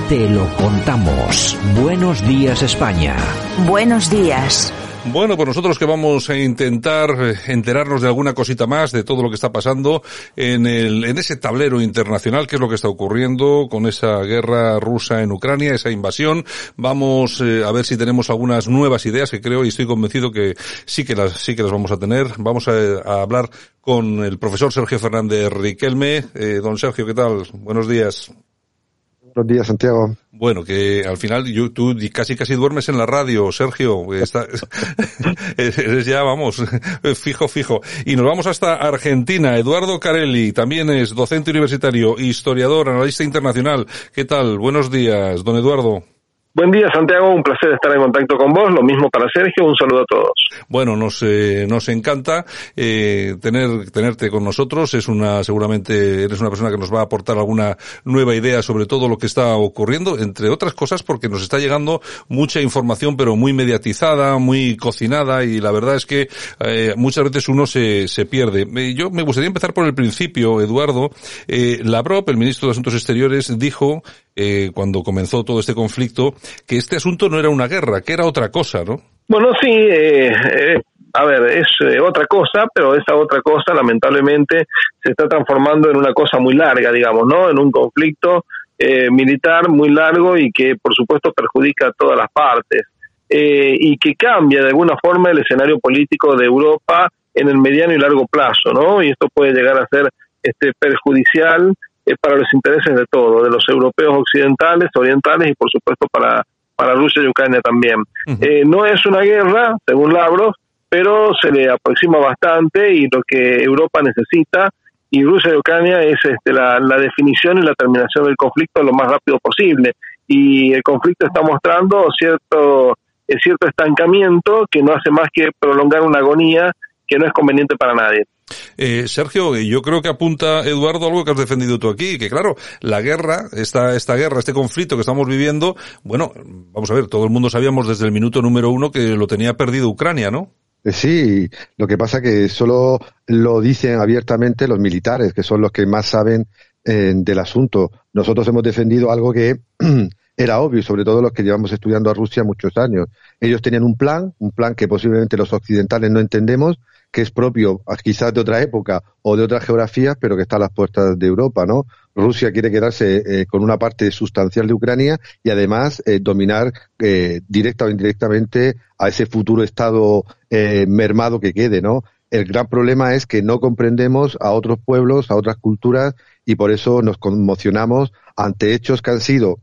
Te lo contamos. Buenos días España. Buenos días. Bueno, pues nosotros que vamos a intentar enterarnos de alguna cosita más de todo lo que está pasando en el, en ese tablero internacional, qué es lo que está ocurriendo con esa guerra rusa en Ucrania, esa invasión. Vamos eh, a ver si tenemos algunas nuevas ideas que creo y estoy convencido que sí que las, sí que las vamos a tener. Vamos a, a hablar con el profesor Sergio Fernández Riquelme. Eh, don Sergio, ¿qué tal? Buenos días. Buenos días, Santiago. Bueno, que al final yo, tú casi casi duermes en la radio, Sergio. Está, (laughs) eres ya, vamos, fijo, fijo. Y nos vamos hasta Argentina. Eduardo Carelli, también es docente universitario, historiador, analista internacional. ¿Qué tal? Buenos días, don Eduardo. Buen día, Santiago. Un placer estar en contacto con vos. Lo mismo para Sergio. Un saludo a todos. Bueno, nos, eh, nos encanta eh, tener, tenerte con nosotros. Es una, seguramente eres una persona que nos va a aportar alguna nueva idea sobre todo lo que está ocurriendo, entre otras cosas porque nos está llegando mucha información, pero muy mediatizada, muy cocinada, y la verdad es que eh, muchas veces uno se, se pierde. Eh, Yo me gustaría empezar por el principio, Eduardo. Eh, Lavrov, el ministro de Asuntos Exteriores, dijo, eh, cuando comenzó todo este conflicto, que este asunto no era una guerra, que era otra cosa, ¿no? Bueno, sí, eh, eh, a ver, es eh, otra cosa, pero esa otra cosa lamentablemente se está transformando en una cosa muy larga, digamos, ¿no? En un conflicto eh, militar muy largo y que por supuesto perjudica a todas las partes eh, y que cambia de alguna forma el escenario político de Europa en el mediano y largo plazo, ¿no? Y esto puede llegar a ser este perjudicial eh, para los intereses de todos, de los europeos occidentales, orientales y por supuesto para para Rusia y Ucrania también. Eh, no es una guerra, según Lavrov, pero se le aproxima bastante y lo que Europa necesita y Rusia y Ucrania es este, la, la definición y la terminación del conflicto lo más rápido posible. Y el conflicto está mostrando cierto, eh, cierto estancamiento que no hace más que prolongar una agonía que no es conveniente para nadie. Eh, Sergio, yo creo que apunta Eduardo algo que has defendido tú aquí, que claro, la guerra, esta, esta guerra, este conflicto que estamos viviendo, bueno, vamos a ver, todo el mundo sabíamos desde el minuto número uno que lo tenía perdido Ucrania, ¿no? Eh, Sí, lo que pasa que solo lo dicen abiertamente los militares, que son los que más saben eh, del asunto. Nosotros hemos defendido algo que (clears throat) era obvio, sobre todo los que llevamos estudiando a Rusia muchos años. Ellos tenían un plan, un plan que posiblemente los occidentales no entendemos, que es propio ah, quizás de otra época o de otras geografías, pero que está a las puertas de Europa, ¿no? Rusia quiere quedarse eh, con una parte sustancial de Ucrania y además eh, dominar eh, directa o indirectamente a ese futuro estado eh, mermado que quede, ¿no? El gran problema es que no comprendemos a otros pueblos, a otras culturas y por eso nos conmocionamos ante hechos que han sido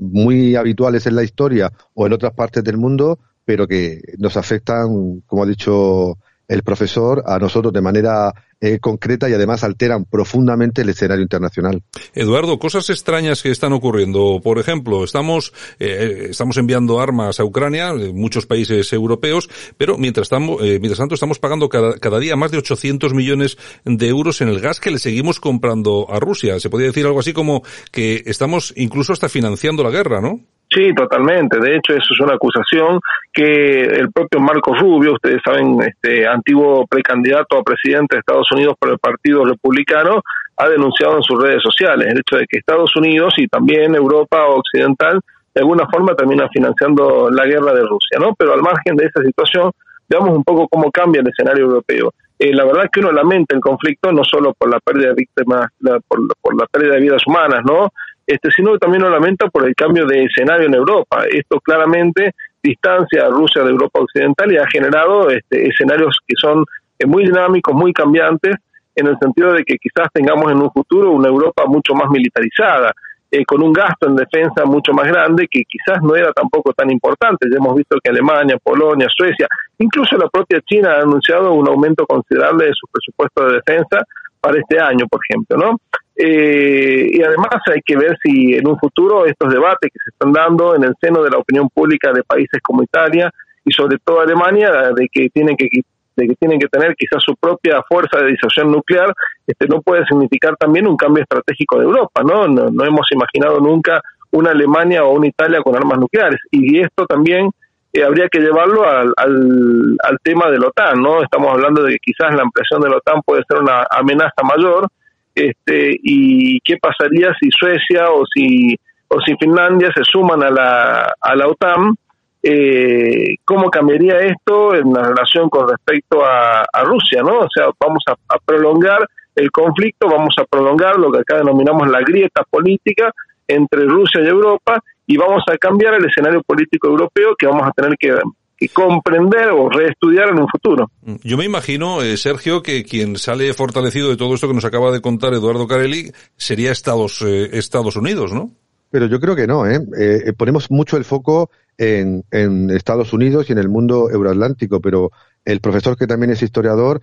muy habituales en la historia o en otras partes del mundo, pero que nos afectan, como ha dicho el profesor, a nosotros de manera eh, concreta y además alteran profundamente el escenario internacional. Eduardo, cosas extrañas que están ocurriendo. Por ejemplo, estamos, eh, estamos enviando armas a Ucrania, en muchos países europeos, pero mientras, estamos, eh, mientras tanto estamos pagando cada, cada día más de 800 millones de euros en el gas que le seguimos comprando a Rusia. Se podría decir algo así como que estamos incluso hasta financiando la guerra, ¿no? Sí, totalmente. De hecho, eso es una acusación que el propio Marco Rubio, ustedes saben, este antiguo precandidato a presidente de Estados Unidos por el Partido Republicano, ha denunciado en sus redes sociales el hecho de que Estados Unidos y también Europa Occidental de alguna forma termina financiando la guerra de Rusia, ¿no? Pero al margen de esa situación, veamos un poco cómo cambia el escenario europeo. Eh, la verdad es que uno lamenta el conflicto no solo por la pérdida de víctimas, la, por, por la pérdida de vidas humanas, ¿no? este, sino también lo lamenta por el cambio de escenario en Europa. Esto claramente distancia a Rusia de Europa Occidental y ha generado este, escenarios que son muy dinámicos, muy cambiantes, en el sentido de que quizás tengamos en un futuro una Europa mucho más militarizada, eh, con un gasto en defensa mucho más grande que quizás no era tampoco tan importante. Ya hemos visto que Alemania, Polonia, Suecia, incluso la propia China ha anunciado un aumento considerable de su presupuesto de defensa para este año, por ejemplo, ¿no? Eh, y además hay que ver si en un futuro estos debates que se están dando en el seno de la opinión pública de países como Italia y sobre todo Alemania, de que tienen que de que tienen que tener quizás su propia fuerza de disuasión nuclear, este no puede significar también un cambio estratégico de Europa, ¿no? No, no hemos imaginado nunca una Alemania o una Italia con armas nucleares y esto también eh, habría que llevarlo al, al, al tema de la OTAN, ¿no? Estamos hablando de que quizás la ampliación de la OTAN puede ser una amenaza mayor, este, y qué pasaría si Suecia o si o si Finlandia se suman a la, a la OTAN, eh, cómo cambiaría esto en la relación con respecto a, Rusia, ¿no? O sea, vamos a, prolongar el conflicto, vamos a prolongar lo que acá denominamos la grieta política entre Rusia y Europa y vamos a cambiar el escenario político europeo que vamos a tener que comprender o reestudiar en un futuro. Yo me imagino, eh, Sergio, que quien sale fortalecido de todo esto que nos acaba de contar Eduardo Carelli sería Estados, eh, Estados Unidos, ¿no? Pero yo creo que no, ¿eh? eh ponemos mucho el foco en, Estados Unidos y en el mundo euroatlántico, pero el profesor que también es historiador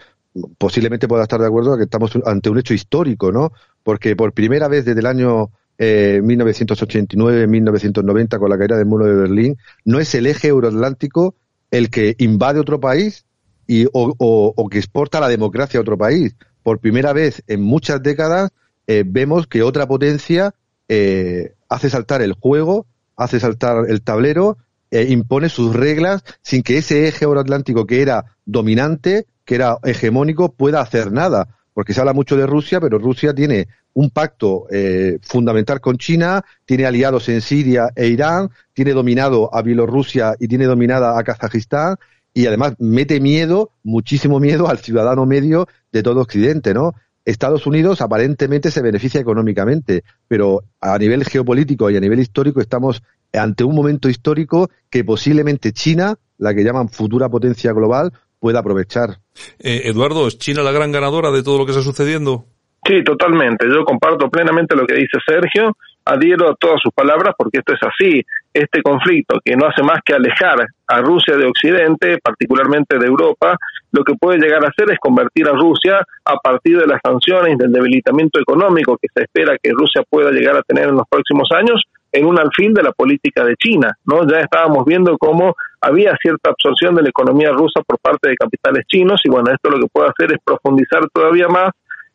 posiblemente pueda estar de acuerdo que estamos ante un hecho histórico, ¿no? Porque por primera vez desde el año eh, 1989-1990 con la caída del muro de Berlín, no es el eje euroatlántico el que invade otro país y, o, que exporta la democracia a otro país. Por primera vez en muchas décadas eh, vemos que otra potencia eh, hace saltar el juego, hace saltar el tablero, eh, impone sus reglas sin que ese eje euroatlántico que era dominante, que era hegemónico, pueda hacer nada. Porque se habla mucho de Rusia, pero Rusia tiene un pacto eh, fundamental con China, tiene aliados en Siria e Irán, tiene dominado a Bielorrusia y tiene dominada a Kazajistán y además mete miedo, muchísimo miedo al ciudadano medio de todo Occidente, ¿no? Estados Unidos aparentemente se beneficia económicamente, pero a nivel geopolítico y a nivel histórico estamos ante un momento histórico que posiblemente China, la que llaman futura potencia global, pueda aprovechar. Eh, Eduardo, ¿es China la gran ganadora de todo lo que está sucediendo? Sí, totalmente. Yo comparto plenamente lo que dice Sergio, adhiero a todas sus palabras porque esto es así. Este conflicto que no hace más que alejar a Rusia de Occidente, particularmente de Europa, lo que puede llegar a hacer es convertir a Rusia a partir de las sanciones del debilitamiento económico que se espera que Rusia pueda llegar a tener en los próximos años en un alfil de la política de China, ¿no? Ya estábamos viendo cómo había cierta absorción de la economía rusa por parte de capitales chinos y bueno, esto lo que puede hacer es profundizar todavía más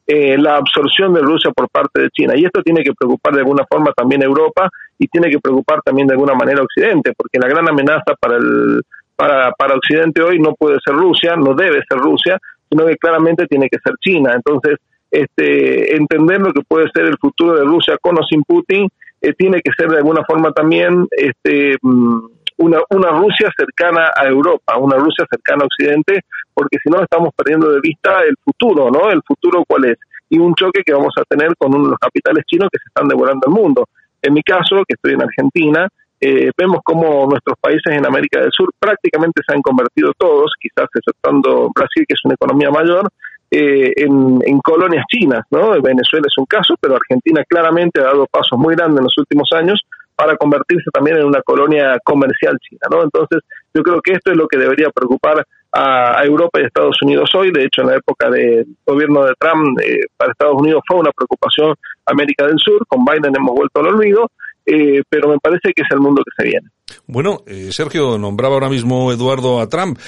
eh, la absorción de Rusia por parte de China. Y esto tiene que preocupar de alguna forma también a Europa y tiene que preocupar también de alguna manera a Occidente, porque la gran amenaza para el para, para Occidente hoy no puede ser Rusia, no debe ser Rusia, sino que claramente tiene que ser China. Entonces, este, entender lo que puede ser el futuro de Rusia con o sin Putin eh, tiene que ser de alguna forma también este, mm, una, una Rusia cercana a Europa, una Rusia cercana a Occidente, porque si no estamos perdiendo de vista el futuro, ¿no? El futuro cuál es. Y un choque que vamos a tener con uno de los capitales chinos que se están devorando el mundo. En mi caso, que estoy en Argentina, eh, vemos como nuestros países en América del Sur prácticamente se han convertido todos, quizás exceptando Brasil, que es una economía mayor, eh, en, en, colonias chinas, ¿no? Venezuela es un caso, pero Argentina claramente ha dado pasos muy grandes en los últimos años para convertirse también en una colonia comercial china, ¿no? Entonces, yo creo que esto es lo que debería preocupar a, Europa y a Estados Unidos hoy. De hecho, en la época del gobierno de Trump, eh, para Estados Unidos fue una preocupación América del Sur. Con Biden hemos vuelto al olvido, eh, pero me parece que es el mundo que se viene. Bueno, eh, Sergio nombraba ahora mismo Eduardo a Trump.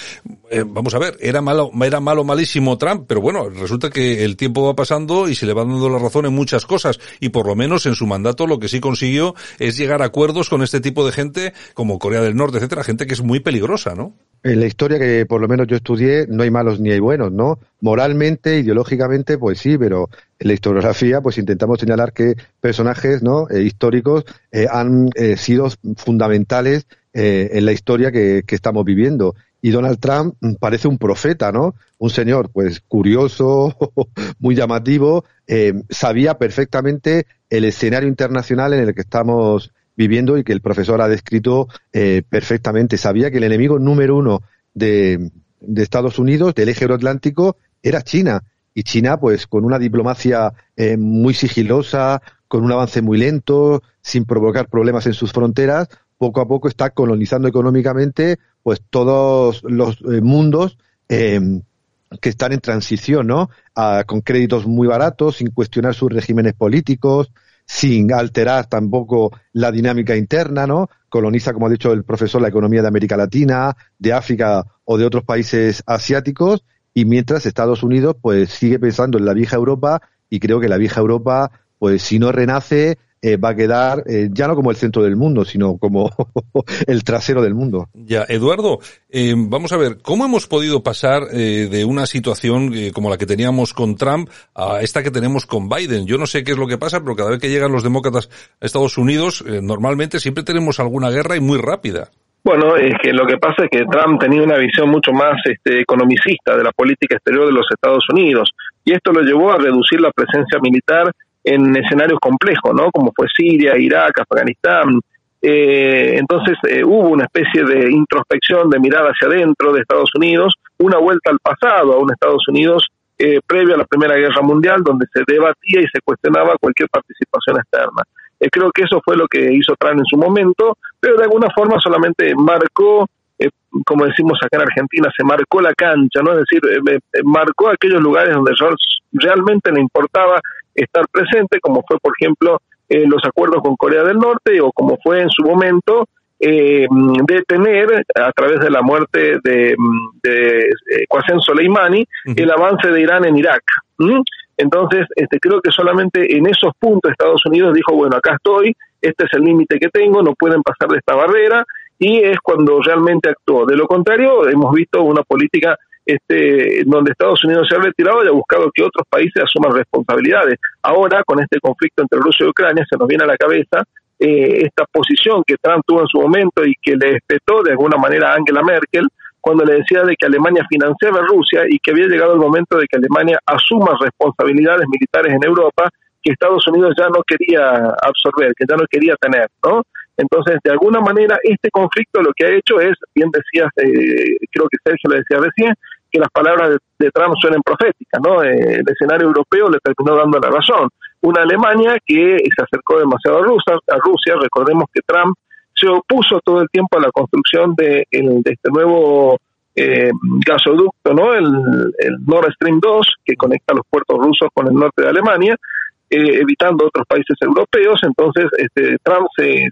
Eh, vamos a ver, era malo, era malo, malísimo Trump, pero bueno, resulta que el tiempo va pasando y se le va dando la razón en muchas cosas y por lo menos en su mandato lo que sí consiguió es llegar a acuerdos con este tipo de gente como Corea del Norte, etcétera, gente que es muy peligrosa, ¿no? En la historia que por lo menos yo estudié no hay malos ni hay buenos, ¿no? Moralmente, ideológicamente, pues sí, pero en la historiografía pues intentamos señalar que personajes, ¿no? Eh, históricos han sido fundamentales eh, en la historia que, estamos viviendo. Y Donald Trump parece un profeta, ¿no? Un señor, pues, curioso, (laughs) muy llamativo, eh, sabía perfectamente el escenario internacional en el que estamos viviendo y que el profesor ha descrito eh, perfectamente. Sabía que el enemigo número uno de, de Estados Unidos, del eje euroatlántico, era China. Y China, pues, con una diplomacia muy sigilosa, con un avance muy lento, sin provocar problemas en sus fronteras, poco a poco está colonizando económicamente pues todos los eh, mundos eh, que están en transición, ¿no? con créditos muy baratos, sin cuestionar sus regímenes políticos, sin alterar tampoco la dinámica interna, ¿no? Coloniza, como ha dicho el profesor, la economía de América Latina, de África o de otros países asiáticos, y mientras Estados Unidos, pues sigue pensando en la vieja Europa, y creo que la vieja Europa, pues si no renace, eh, va a quedar eh, ya no como el centro del mundo, sino como (laughs) el trasero del mundo. Ya, Eduardo, eh, vamos a ver, ¿cómo hemos podido pasar de una situación como la que teníamos con Trump a esta que tenemos con Biden? Yo no sé qué es lo que pasa, pero cada vez que llegan los demócratas a Estados Unidos, normalmente siempre tenemos alguna guerra y muy rápida. Bueno, es que lo que pasa es que Trump tenía una visión mucho más este, economicista de la política exterior de los Estados Unidos y esto lo llevó a reducir la presencia militar en escenarios complejos, ¿no? Como fue Siria, Irak, Afganistán. Eh, entonces eh, hubo una especie de introspección, de mirada hacia adentro de Estados Unidos, una vuelta al pasado, a un Estados Unidos eh, previo a la Primera Guerra Mundial, donde se debatía y se cuestionaba cualquier participación externa. Eh, creo que eso fue lo que hizo Trump en su momento, pero de alguna forma solamente marcó como decimos acá en Argentina, se marcó la cancha, ¿no? Es decir, marcó aquellos lugares donde realmente le importaba estar presente, como fue, por ejemplo, eh, los acuerdos con Corea del Norte o como fue en su momento eh, detener a través de la muerte de, de eh, Qasem Soleimani el avance de Irán en Irak. Entonces, este, creo que solamente en esos puntos Estados Unidos dijo, bueno, acá estoy, este es el límite que tengo, no pueden pasar de esta barrera, y es cuando realmente actuó. De lo contrario, hemos visto una política este, donde Estados Unidos se ha retirado y ha buscado que otros países asuman responsabilidades. Ahora, con este conflicto entre Rusia y Ucrania, se nos viene a la cabeza eh, esta posición que Trump tuvo en su momento y que le espetó de alguna manera a Angela Merkel cuando le decía de que Alemania financiaba a Rusia y que había llegado el momento de que Alemania asuma responsabilidades militares en Europa que Estados Unidos ya no quería absorber, que ya no quería tener, ¿no? Entonces, de alguna manera, este conflicto lo que ha hecho es, bien decías, eh, creo que Sergio lo decía recién, que las palabras de, Trump suenen proféticas, ¿no? Eh, el escenario europeo le terminó dando la razón. Una Alemania que se acercó demasiado a Rusia, a Rusia recordemos que Trump se opuso todo el tiempo a la construcción de, este nuevo eh, gasoducto, ¿no? El, Nord Stream 2, que conecta los puertos rusos con el norte de Alemania, eh, evitando otros países europeos. Entonces, este, Trump se,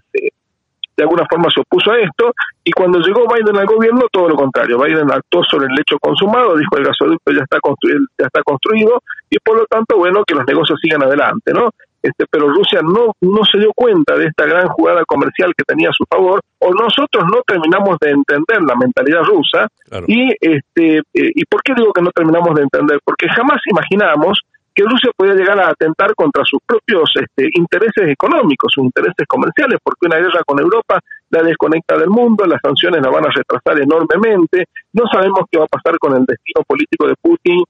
de alguna forma se opuso a esto, y cuando llegó Biden al gobierno, todo lo contrario, Biden actuó sobre el hecho consumado, dijo el gasoducto ya está construido, ya está construido, y por lo tanto, bueno, que los negocios sigan adelante, ¿no? Este, pero Rusia no, no se dio cuenta de esta gran jugada comercial que tenía a su favor, o nosotros no terminamos de entender la mentalidad rusa, y, este, eh, ¿y por qué digo que no terminamos de entender? Porque jamás imaginamos que Rusia podía llegar a atentar contra sus propios este, intereses económicos, sus intereses comerciales, porque una guerra con Europa la desconecta del mundo, las sanciones la van a retrasar enormemente, no sabemos qué va a pasar con el destino político de Putin,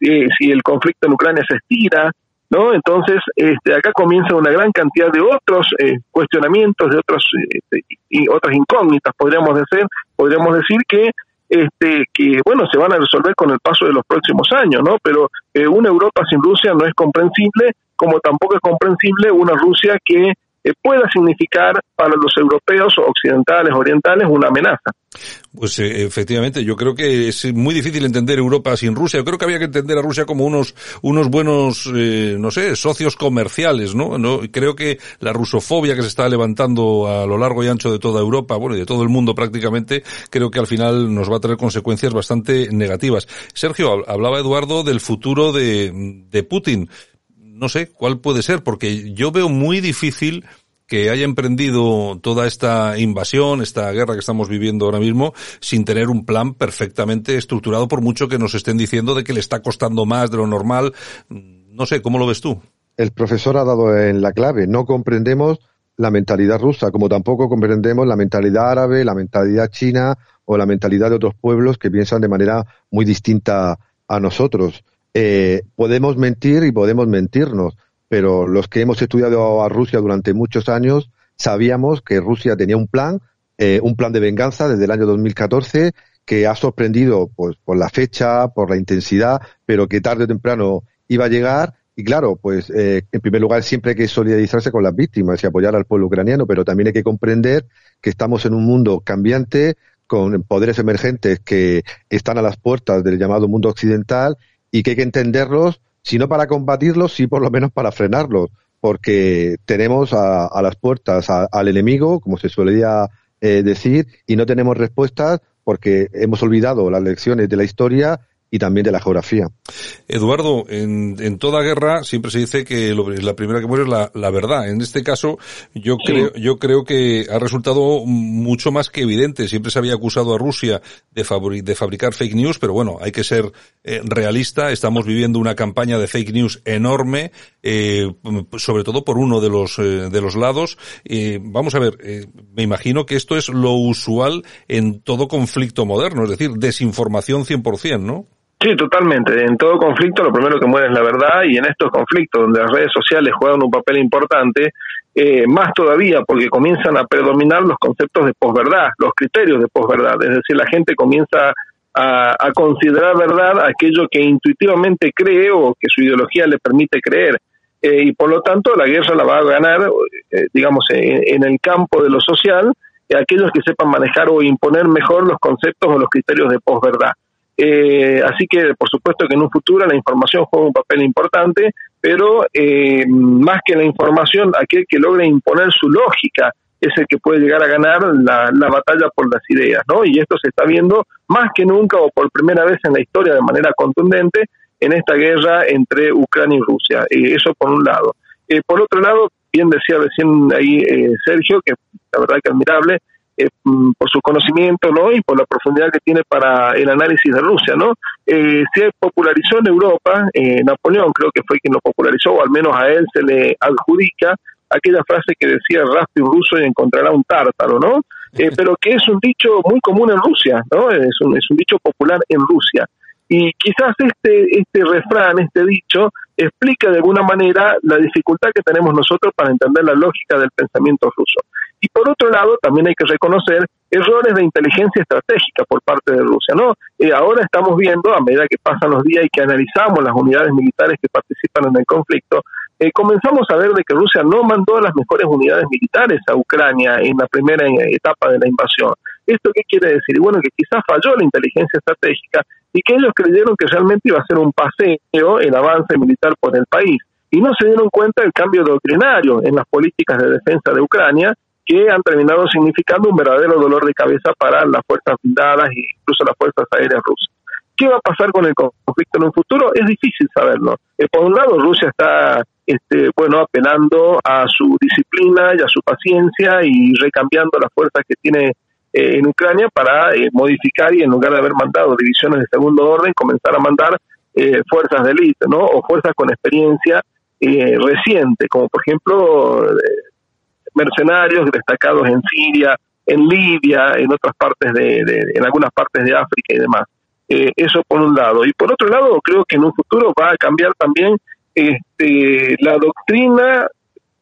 eh, si el conflicto en Ucrania se estira, ¿no? Entonces, este, acá comienza una gran cantidad de otros eh, cuestionamientos, de otros, este, y otras incógnitas, podríamos decir, podríamos decir que este, que bueno se van a resolver con el paso de los próximos años, ¿no? Pero eh, una Europa sin Rusia no es comprensible, como tampoco es comprensible una Rusia que eh, pueda significar para los europeos occidentales, orientales, una amenaza. Pues eh, efectivamente, yo creo que es muy difícil entender Europa sin Rusia. Yo creo que había que entender a Rusia como unos unos buenos, eh, no sé, socios comerciales, ¿no? ¿no? Creo que la rusofobia que se está levantando a lo largo y ancho de toda Europa, bueno, y de todo el mundo prácticamente, creo que al final nos va a tener consecuencias bastante negativas. Sergio, hablaba Eduardo del futuro de, de Putin no sé cuál puede ser, porque yo veo muy difícil que haya emprendido toda esta invasión, esta guerra que estamos viviendo ahora mismo, sin tener un plan perfectamente estructurado, por mucho que nos estén diciendo de que le está costando más de lo normal. No sé, ¿cómo lo ves tú? El profesor ha dado en la clave. No comprendemos la mentalidad rusa, como tampoco comprendemos la mentalidad árabe, la mentalidad china o la mentalidad de otros pueblos que piensan de manera muy distinta a nosotros. Eh, podemos mentir y podemos mentirnos, pero los que hemos estudiado a Rusia durante muchos años sabíamos que Rusia tenía un plan, eh, un plan de venganza desde el año 2014 que ha sorprendido pues por la fecha, por la intensidad, pero que tarde o temprano iba a llegar. Y claro, pues eh, en primer lugar siempre hay que solidarizarse con las víctimas y apoyar al pueblo ucraniano, pero también hay que comprender que estamos en un mundo cambiante, con poderes emergentes que están a las puertas del llamado mundo occidental y que hay que entenderlos, si no para combatirlos, sí por lo menos para frenarlos, porque tenemos a, las puertas al enemigo, como se solía eh, decir, y no tenemos respuestas porque hemos olvidado las lecciones de la historia y también de la geografía. Eduardo, en, en toda guerra siempre se dice que la primera que muere es la, la, verdad. En este caso, yo creo, yo creo que ha resultado mucho más que evidente. Siempre se había acusado a Rusia de, de fabricar fake news, pero bueno, hay que ser eh, realista. Estamos viviendo una campaña de fake news enorme, eh, sobre todo por uno de los eh, de los lados. vamos a ver, me imagino que esto es lo usual en todo conflicto moderno, es decir, desinformación 100%, ¿no? Sí, totalmente. En todo conflicto lo primero que muere es la verdad y en estos conflictos donde las redes sociales juegan un papel importante, eh, más todavía porque comienzan a predominar los conceptos de posverdad, los criterios de posverdad. Es decir, la gente comienza a, considerar verdad aquello que intuitivamente cree o que su ideología le permite creer. Eh, y por lo tanto la guerra la va a ganar, eh, digamos, en, el campo de lo social, aquellos que sepan manejar o imponer mejor los conceptos o los criterios de posverdad. Eh, así que, por supuesto que en un futuro la información juega un papel importante, pero eh, más que la información, aquel que logre imponer su lógica es el que puede llegar a ganar la, batalla por las ideas, ¿no? Y esto se está viendo más que nunca o por primera vez en la historia de manera contundente en esta guerra entre Ucrania y Rusia. Eh, eso por un lado. Eh, por otro lado, bien decía recién ahí Sergio, que la verdad que admirable, eh, mm, por su conocimiento ¿no? y por la profundidad que tiene para el análisis de Rusia. ¿no? Eh, se popularizó en Europa, eh, Napoleón creo que fue quien lo popularizó, o al menos a él se le adjudica aquella frase que decía raspe un ruso y encontrará un tártaro, ¿no? Eh, pero que es un dicho muy común en Rusia, ¿no? Es un, es un dicho popular en Rusia. Y quizás este, este refrán, este dicho, explica de alguna manera la dificultad que tenemos nosotros para entender la lógica del pensamiento ruso. Y por otro lado, también hay que reconocer errores de inteligencia estratégica por parte de Rusia. ¿no? Eh, ahora estamos viendo, a medida que pasan los días y que analizamos las unidades militares que participan en el conflicto, eh, comenzamos a ver de que Rusia no mandó las mejores unidades militares a Ucrania en la primera etapa de la invasión. ¿Esto qué quiere decir? Bueno, que quizás falló la inteligencia estratégica y que ellos creyeron que realmente iba a ser un paseo el avance militar por el país. Y no se dieron cuenta del cambio doctrinario en las políticas de defensa de Ucrania, que han terminado significando un verdadero dolor de cabeza para las fuerzas blindadas e incluso las fuerzas aéreas rusas. ¿Qué va a pasar con el conflicto en un futuro? Es difícil saberlo. Eh, por un lado, Rusia está este, bueno, apelando a su disciplina y a su paciencia y recambiando las fuerzas que tiene eh, en Ucrania para eh, modificar y en lugar de haber mandado divisiones de segundo orden, comenzar a mandar fuerzas de élite, ¿no? O fuerzas con experiencia reciente, como por ejemplo mercenarios destacados en Siria, en Libia, en otras partes de, en algunas partes de África y demás. Eh, eso por un lado. Y por otro lado, creo que en un futuro va a cambiar también este, la doctrina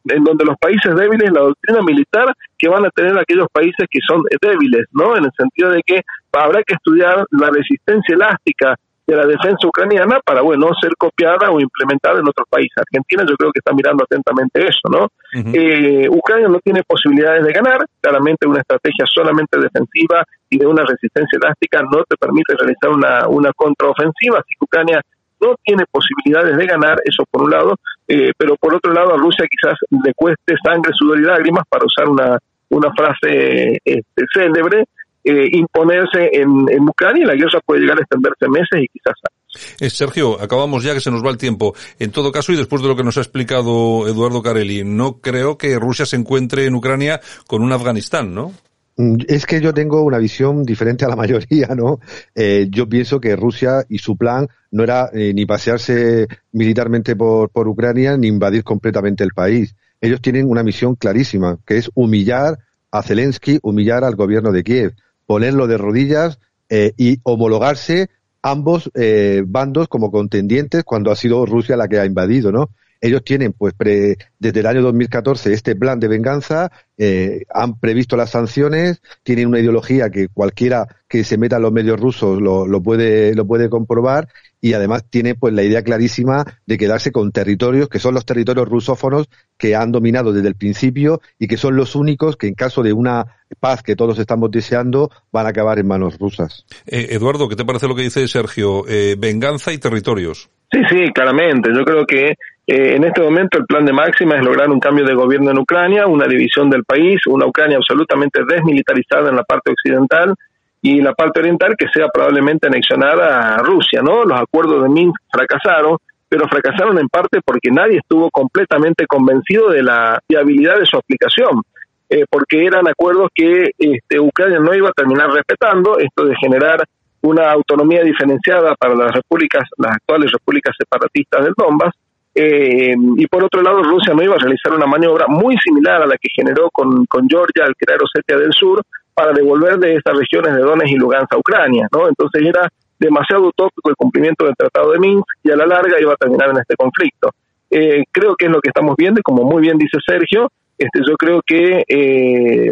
en donde los países débiles, la doctrina militar que van a tener aquellos países que son débiles, ¿no? En el sentido de que habrá que estudiar la resistencia elástica de la defensa ucraniana para, bueno, ser copiada o implementada en otros países. Argentina yo creo que está mirando atentamente eso, ¿no? eh, Ucrania no tiene posibilidades de ganar, claramente una estrategia solamente defensiva y de una resistencia elástica no te permite realizar una, una contraofensiva, así que Ucrania no tiene posibilidades de ganar, eso por un lado, eh, pero por otro lado a Rusia quizás le cueste sangre, sudor y lágrimas, para usar una, una frase este, célebre, eh, imponerse en, Ucrania y la guerra puede llegar a extenderse meses y quizás años. Eh, Sergio, acabamos ya que se nos va el tiempo. En todo caso, y después de lo que nos ha explicado Eduardo Carelli, no creo que Rusia se encuentre en Ucrania con un Afganistán, ¿no? Mm, es que yo tengo una visión diferente a la (laughs) mayoría, ¿no? Eh, yo pienso que Rusia y su plan no era ni pasearse militarmente por, por Ucrania ni invadir completamente el país. Ellos tienen una misión clarísima, que es humillar a Zelensky, humillar al gobierno de Kiev ponerlo de rodillas eh, y homologarse ambos eh, bandos como contendientes cuando ha sido Rusia la que ha invadido, ¿no? Ellos tienen, pues, desde el año 2014 este plan de venganza, eh, han previsto las sanciones, tienen una ideología que cualquiera que se meta en los medios rusos lo puede lo puede comprobar y además tiene pues la idea clarísima de quedarse con territorios que son los territorios rusófonos que han dominado desde el principio y que son los únicos que en caso de una paz que todos estamos deseando van a acabar en manos rusas. Eh, Eduardo, ¿qué te parece lo que dice Sergio? Eh, venganza y territorios. Sí, sí, claramente. Yo creo que eh, en este momento el plan de Máxima es lograr un cambio de gobierno en Ucrania, una división del país, una Ucrania absolutamente desmilitarizada en la parte occidental y la parte oriental que sea probablemente anexionada a Rusia, ¿no? Los acuerdos de Minsk fracasaron, pero fracasaron en parte porque nadie estuvo completamente convencido de la viabilidad de su aplicación, eh, porque eran acuerdos que este, Ucrania no iba a terminar respetando, esto de generar una autonomía diferenciada para las repúblicas, las actuales repúblicas separatistas del Donbass, eh, y por otro lado Rusia no iba a realizar una maniobra muy similar a la que generó con, con Georgia al crear Osetia del Sur, para devolver de estas regiones de Donetsk y Lugansk a Ucrania, ¿no? Entonces era demasiado utópico el cumplimiento del Tratado de Minsk y a la larga iba a terminar en este conflicto. Eh, creo que es lo que estamos viendo y como muy bien dice Sergio, este, yo creo que eh,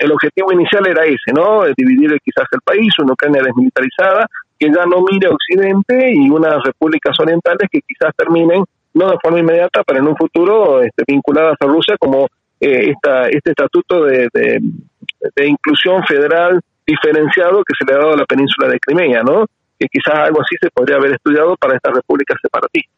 el, objetivo inicial era ese, ¿no? Dividir quizás el país, una Ucrania desmilitarizada, que ya no mire a Occidente y unas repúblicas orientales que quizás terminen, no de forma inmediata, pero en un futuro este, vinculadas a Rusia como eh, esta, este estatuto de, de inclusión federal diferenciado que se le ha dado a la península de Crimea, ¿no? Que quizás algo así se podría haber estudiado para esta república separatista.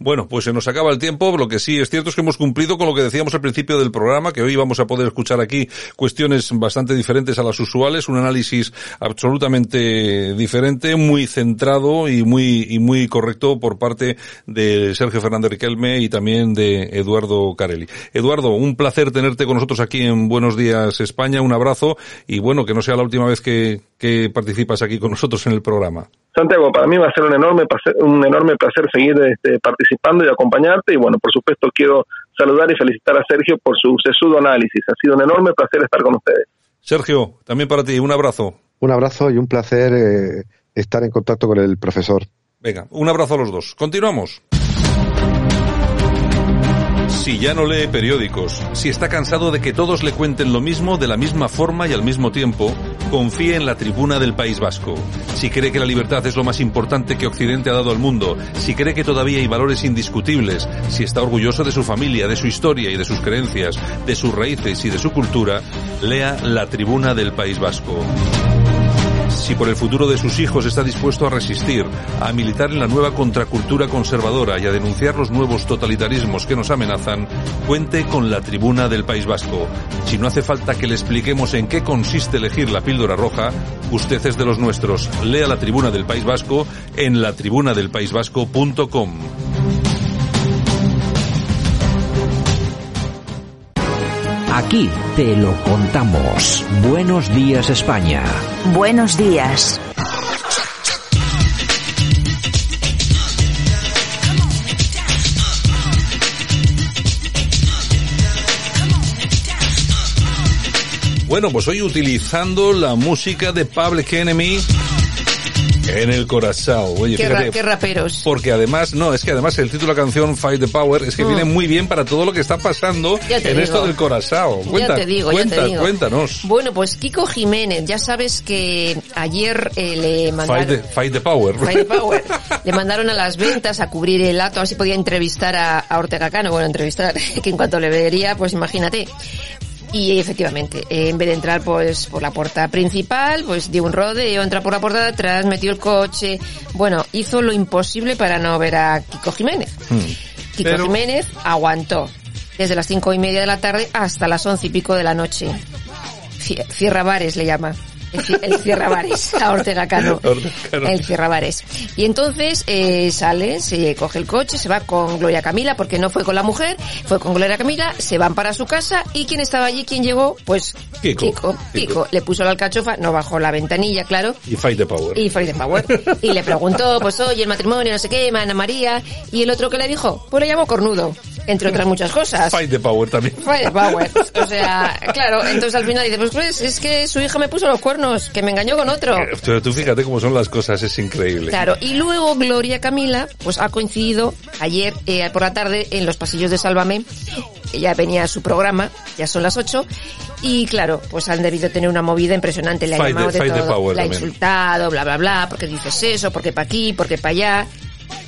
Bueno, pues se nos acaba el tiempo. Lo que sí es cierto es que hemos cumplido con lo que decíamos al principio del programa, que hoy vamos a poder escuchar aquí cuestiones bastante diferentes a las usuales, un análisis absolutamente diferente, muy centrado y muy, y muy correcto por parte de Sergio Fernández Riquelme y también de Eduardo Carelli. Eduardo, un placer tenerte con nosotros aquí en Buenos Días España. Un abrazo y bueno, que no sea la última vez que, que participas aquí con nosotros en el programa. Santiago, para mí va a ser un enorme un enorme placer seguir este, participando y acompañarte. Y bueno, por supuesto, quiero saludar y felicitar a Sergio por su sesudo análisis. Ha sido un enorme placer estar con ustedes. Sergio, también para ti, un abrazo. Un abrazo y un placer eh, estar en contacto con el profesor. Venga, un abrazo a los dos. Continuamos. Si ya no lee periódicos, si está cansado de que todos le cuenten lo mismo de la misma forma y al mismo tiempo, confíe en la tribuna del País Vasco. Si cree que la libertad es lo más importante que Occidente ha dado al mundo, si cree que todavía hay valores indiscutibles, si está orgulloso de su familia, de su historia y de sus creencias, de sus raíces y de su cultura, lea la tribuna del País Vasco. Si por el futuro de sus hijos está dispuesto a resistir, a militar en la nueva contracultura conservadora y a denunciar los nuevos totalitarismos que nos amenazan, cuente con la tribuna del País Vasco. Si no hace falta que le expliquemos en qué consiste elegir la píldora roja, usted es de los nuestros. Lea la tribuna del País Vasco en latribunadelpaisvasco.com. Aquí te lo contamos. Buenos días España. Buenos días. Bueno, pues hoy utilizando la música de Public Enemy en el corazón. Oye, Qué, fíjate, ra- qué raperos. porque además, no, es que además el título de la canción Fight the Power es que Mm. viene muy bien para todo lo que está pasando en digo. esto del corazón. Cuenta, ya te digo, cuenta, ya te digo. cuéntanos. Bueno, pues Kiko Jiménez, ya sabes que ayer eh, le mandaron... Fight the, fight the Power. Fight the Power. Le mandaron a las ventas a cubrir el acto, a ver si podía entrevistar a, a Ortega Cano. Bueno, entrevistar, (laughs) que en cuanto le vería, pues imagínate. Y efectivamente, en vez de entrar pues por la puerta principal, pues dio un rodeo, entra por la puerta de atrás, metió el coche. Bueno, hizo lo imposible para no ver a Kiko Jiménez. Kiko Pero- Jiménez aguantó desde las cinco y media de la tarde hasta las once y pico de la noche. Cie- Cierra bares le llama. El, ci- el cierra bares (laughs) a Ortega Cano. El cierra bares. Y entonces eh, sale, se coge el coche, se va con Gloria Camila, porque no fue con la mujer, fue con Gloria Camila, se van para su casa y ¿quién estaba allí? ¿Quién llegó? Pues Kiko. Kiko. Kiko. Le puso la alcachofa, no bajó la ventanilla, claro, Y Fight the Power. y Friday Power. (laughs) Y le preguntó, pues oye, el matrimonio, no sé qué, Ana María. Y el otro que le dijo, pues le llamó cornudo, entre otras muchas cosas. Fight the Power también. Friday Power. (laughs) O sea, claro, entonces al final dice, pues, pues es que su hija me puso los cuernos, que me engañó con otro. Pero tú fíjate cómo son las cosas, es increíble. Claro, y luego Gloria Camila, pues ha coincidido ayer eh, por la tarde en los pasillos de Sálvame. Ya venía a su programa, ya son las 8. Y claro, pues han debido tener una movida impresionante. Le ha llamado de the todo. Le ha insultado, bla, bla, bla, porque dices eso, porque para aquí, porque para allá.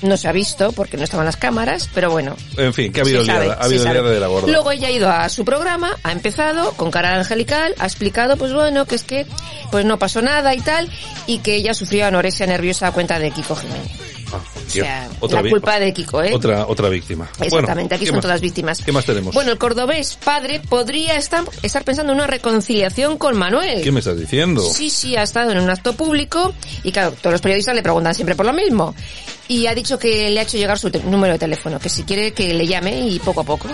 No se ha visto porque no estaban las cámaras, pero bueno, En fin, que ha habido sabe, ha liada de la gorda. Luego ella ha ido a su programa, ha empezado con cara angelical, ha explicado, pues bueno, que es que pues no pasó nada y tal, y que ella sufrió anorexia nerviosa a cuenta de Kiko Jiménez. O sea, la vi- culpa de Kiko, ¿eh? Otra, otra víctima. Exactamente, Bueno, aquí ¿qué son más? todas víctimas. ¿Qué más tenemos? Bueno, el cordobés padre podría estar, estar pensando en una reconciliación con Manuel. ¿Qué me estás diciendo? Sí, sí, ha estado en un acto público y claro, todos los periodistas le preguntan siempre por lo mismo. Y ha dicho que le ha hecho llegar su número de teléfono, que si quiere que le llame y poco a poco.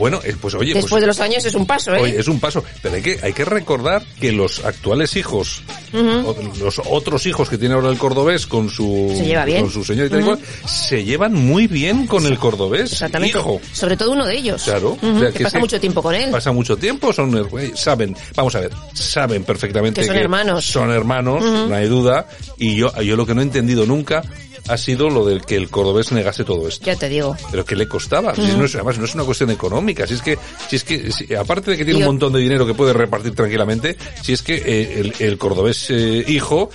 Bueno, eh, pues oye, pues, Después de los años es un paso, ¿eh? oye, es un paso. Pero hay que, hay que recordar que los actuales hijos, los otros hijos que tiene ahora el cordobés con su, Se lleva bien. con su señor y tal cual, se llevan muy bien con el cordobés. Exactamente. Hijo. Sobre todo uno de ellos. Claro. Ujú, O sea, que que pasa sí. mucho tiempo con él. Pasa mucho tiempo, son, eh, saben, vamos a ver, saben perfectamente Que son hermanos. Son hermanos, no hay duda, y yo, yo lo que no he entendido nunca ha sido lo del que el cordobés negase todo esto. Ya te digo. Pero ¿qué le costaba? Si Ujú. no es, además no es una cuestión económica, si es que, si es que, si- aparte de que tiene un montón de dinero que puede repartir tranquilamente, si es que eh, el, el cordobés eh, hijo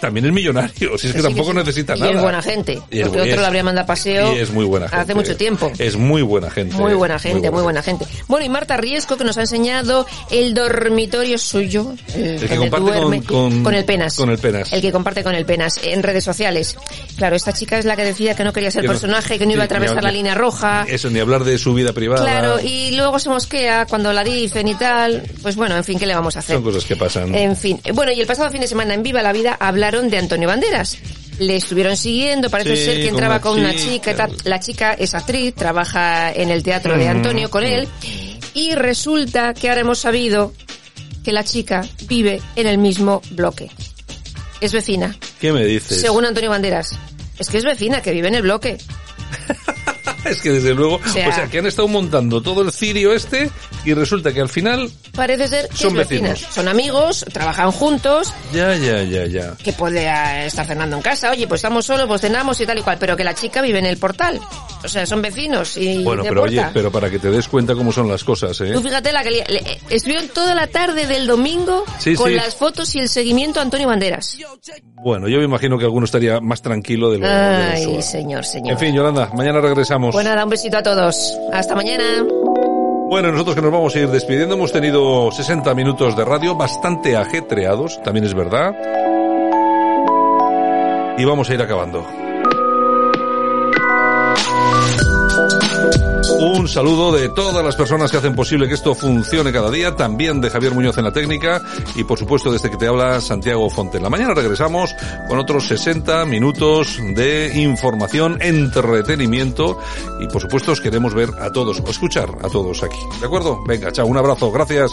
también es millonario, si es que Sí, tampoco sí. necesita y nada. es buena gente. Y porque otro lo habría mandado a paseo Y es muy buena gente. hace mucho tiempo. Es muy buena gente. Muy buena gente, muy buena buena gente. Bueno, y Marta Riesco, que nos ha enseñado el dormitorio suyo, el, El que comparte duerme, con- con- el Penas. con el Penas. El que comparte con el Penas en redes sociales. Claro, esta chica es la que decía que no quería ser Que no- personaje, que no iba a atravesar la línea roja. Eso, ni hablar de su vida privada. Claro, y luego se mosquea cuando la dicen y tal. Pues bueno, en fin, ¿qué le vamos a hacer? Son cosas que pasan. En fin, eh, bueno, y el pasado fin de semana en Viva la Vida hablaron de Antonio Banderas. Le estuvieron siguiendo, parece Sí, ser que entraba con una chica. La chica es actriz, trabaja en el teatro de Mm, Antonio con él. Y resulta que ahora hemos sabido que la chica vive en el mismo bloque. Es vecina, ¿Qué me dices? según Antonio Banderas. Es que es vecina, que vive en el bloque. (laughs) (laughs) Es que desde luego, o sea- sea, que han estado montando todo el cirio este y resulta que al final Parece ser que Son vecinos. Son amigos, trabajan juntos, ya, ya, ya, ya. que puede eh, estar cenando en casa, oye, pues estamos solos, pues cenamos y tal y cual, pero que la chica vive en el portal. O sea, son vecinos y Bueno, de pero puerta. oye, pero para que te des cuenta cómo son las cosas, ¿eh? Tú fíjate la que le- estuvieron toda la tarde del domingo Sí, con sí. las fotos y el seguimiento a Antonio Banderas. Bueno, yo me imagino que alguno estaría más tranquilo de lo, de lo Ay, señor, señor. En fin, Yolanda, mañana regresamos. Pues nada, un besito a todos. Hasta mañana. Bueno, nosotros que nos vamos a ir despidiendo, hemos tenido 60 minutos de radio bastante ajetreados, también es verdad. Y vamos a ir acabando. Un saludo de todas las personas que hacen posible que esto funcione cada día, también de Javier Muñoz en la técnica y por supuesto desde que te habla Santiago Fonten. La mañana regresamos con otros 60 minutos de información, entretenimiento y por supuesto os queremos ver a todos o escuchar a todos aquí. ¿De acuerdo? Venga, chao, un abrazo, gracias.